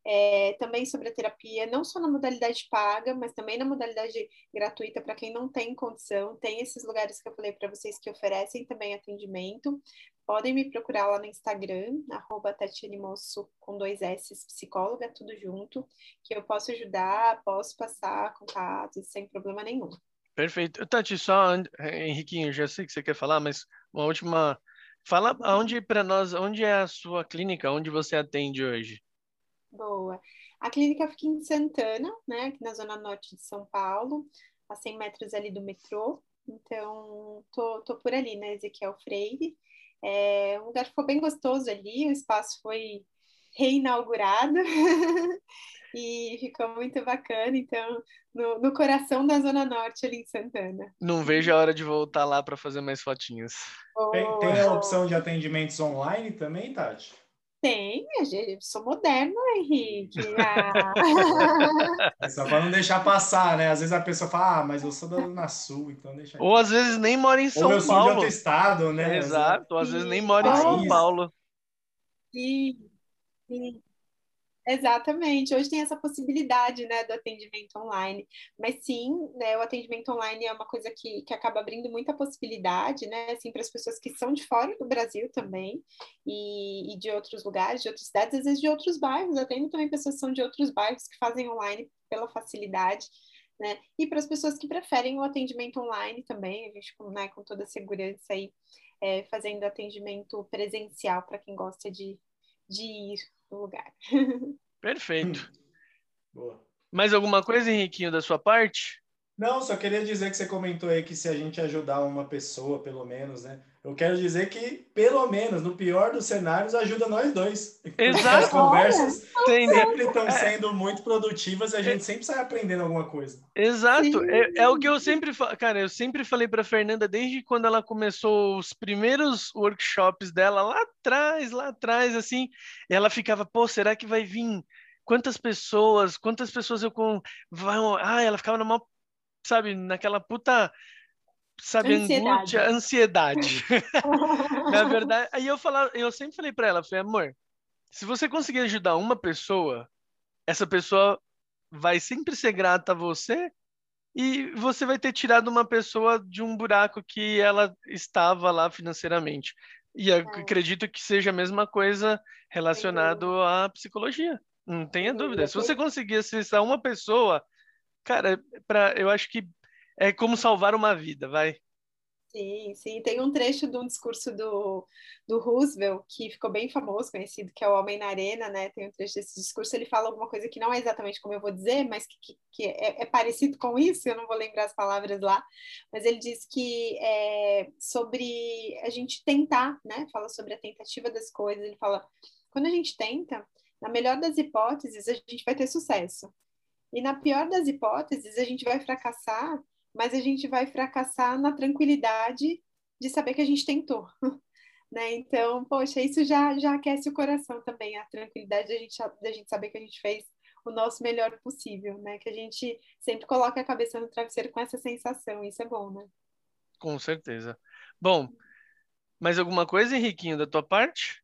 é, também sobre a terapia, não só na modalidade paga, mas também na modalidade gratuita para quem não tem condição. Tem esses lugares que eu falei para vocês que oferecem também atendimento. Podem me procurar lá no Instagram, arroba Tatiane Moço, com dois S, psicóloga, tudo junto, que eu posso ajudar, posso passar contatos sem problema nenhum. Perfeito. Tati, só, Henriquinho, já sei que você quer falar, mas uma última Fala onde para nós, onde é a sua clínica, onde você atende hoje? Boa. A clínica fica em Santana, né, aqui na zona norte de São Paulo, a 100 metros ali do metrô. Então, tô, tô por ali, né, Ezequiel Freire. É, o lugar ficou bem gostoso ali, o espaço foi reinaugurado e ficou muito bacana. Então, no, no, coração da Zona Norte, ali em Santana. Não vejo a hora de voltar lá para fazer mais fotinhas. Tem, tem, a opção de atendimentos online também, Tati? Tem, eu sou moderno, Henrique. Ah. É só para não deixar passar, né? Às vezes a pessoa fala, ah, mas eu sou da Zona Sul, então deixa. Ou às vezes nem mora em São Paulo. Ou eu sou de outro estado, né? Exato, ou às vezes nem mora em São Paulo. Sim, sim. Exatamente. Hoje tem essa possibilidade, né, do atendimento online. Mas sim, né, o atendimento online é uma coisa que, que acaba abrindo muita possibilidade, né, assim, para as pessoas que são de fora do Brasil também e, e, de outros lugares, de outras cidades, às vezes de outros bairros. Atendo também pessoas que são de outros bairros que fazem online pela facilidade. Né? E para as pessoas que preferem o atendimento online também, a gente né, com toda a segurança aí, é, fazendo atendimento presencial para quem gosta de, de ir no lugar. Perfeito. Boa. Mais alguma coisa, Henriquinho, da sua parte? Não, só queria dizer que você comentou aí que se a gente ajudar uma pessoa, pelo menos, né? Eu quero dizer que, pelo menos, no pior dos cenários, ajuda nós dois. Exato. As conversas sempre estão é. sendo muito produtivas e a gente sempre sai aprendendo alguma coisa. Exato. É, é, o que eu sempre falo. Cara, eu sempre falei para Fernanda, desde quando ela começou os primeiros workshops dela, lá atrás, lá atrás, assim, ela ficava, pô, será que vai vir? Quantas pessoas, quantas pessoas eu com. Vão... Ah, ela ficava numa, sabe, naquela puta sabe, ansiedade. angústia, ansiedade. Na verdade, aí eu falava, eu sempre falei para ela, falei, amor, se você conseguir ajudar uma pessoa, essa pessoa vai sempre ser grata a você e você vai ter tirado uma pessoa de um buraco que ela estava lá financeiramente. E é. acredito que seja a mesma coisa relacionado à psicologia. Não tenha dúvida. Se você conseguir acessar uma pessoa, cara, para eu acho que é como salvar uma vida, vai. Sim, sim. Tem um trecho de um discurso do, do Roosevelt que ficou bem famoso, conhecido, que é o Homem na Arena, né? Tem um trecho desse discurso, ele fala alguma coisa que não é exatamente como eu vou dizer, mas que, que, que é, é, parecido com isso, eu não vou lembrar as palavras lá, mas ele diz que é sobre a gente tentar, né? Fala sobre a tentativa das coisas, ele fala, quando a gente tenta, na melhor das hipóteses, a gente vai ter sucesso. E na pior das hipóteses, a gente vai fracassar mas a gente vai fracassar na tranquilidade de saber que a gente tentou. né? Então, poxa, isso já, já aquece o coração também, a tranquilidade da gente, da gente saber que a gente fez o nosso melhor possível, né? Que a gente sempre coloca a cabeça no travesseiro com essa sensação, isso é bom, né? Com certeza. Bom, mais alguma coisa, Henriquinho, da tua parte?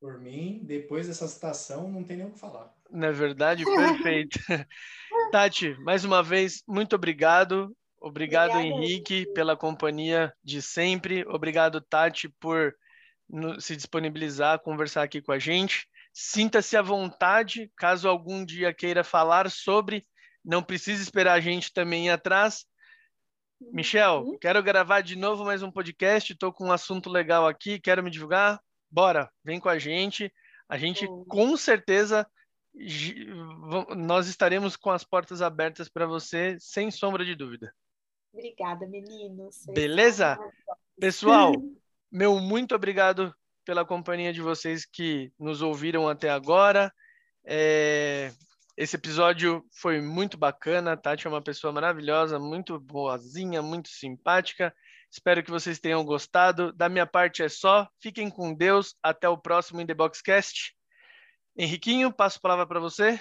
Por mim, depois dessa citação, não tem nem o que falar. Na é verdade, perfeito. Tati, mais uma vez, muito obrigado. Obrigado, Obrigada, Henrique, pela companhia de sempre. Obrigado, Tati, por se disponibilizar, conversar aqui com a gente. Sinta-se à vontade, caso algum dia queira falar sobre, não precisa esperar a gente também ir atrás. Michel, uhum. quero gravar de novo mais um podcast, estou com um assunto legal aqui, quero me divulgar? Bora, vem com a gente. A gente uhum. com certeza nós estaremos com as portas abertas para você, sem sombra de dúvida. Obrigada, meninos. Beleza? Pessoal, meu muito obrigado pela companhia de vocês que nos ouviram até agora. É... Esse episódio foi muito bacana. A Tati é uma pessoa maravilhosa, muito boazinha, muito simpática. Espero que vocês tenham gostado. Da minha parte é só. Fiquem com Deus. Até o próximo In The Boxcast. Henriquinho, passo a palavra para você.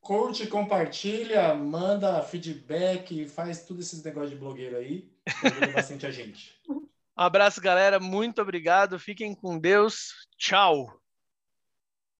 Curte, compartilha, manda feedback, faz tudo esses negócios de blogueiro aí. Bastante a gente. Um abraço, galera. Muito obrigado. Fiquem com Deus. Tchau.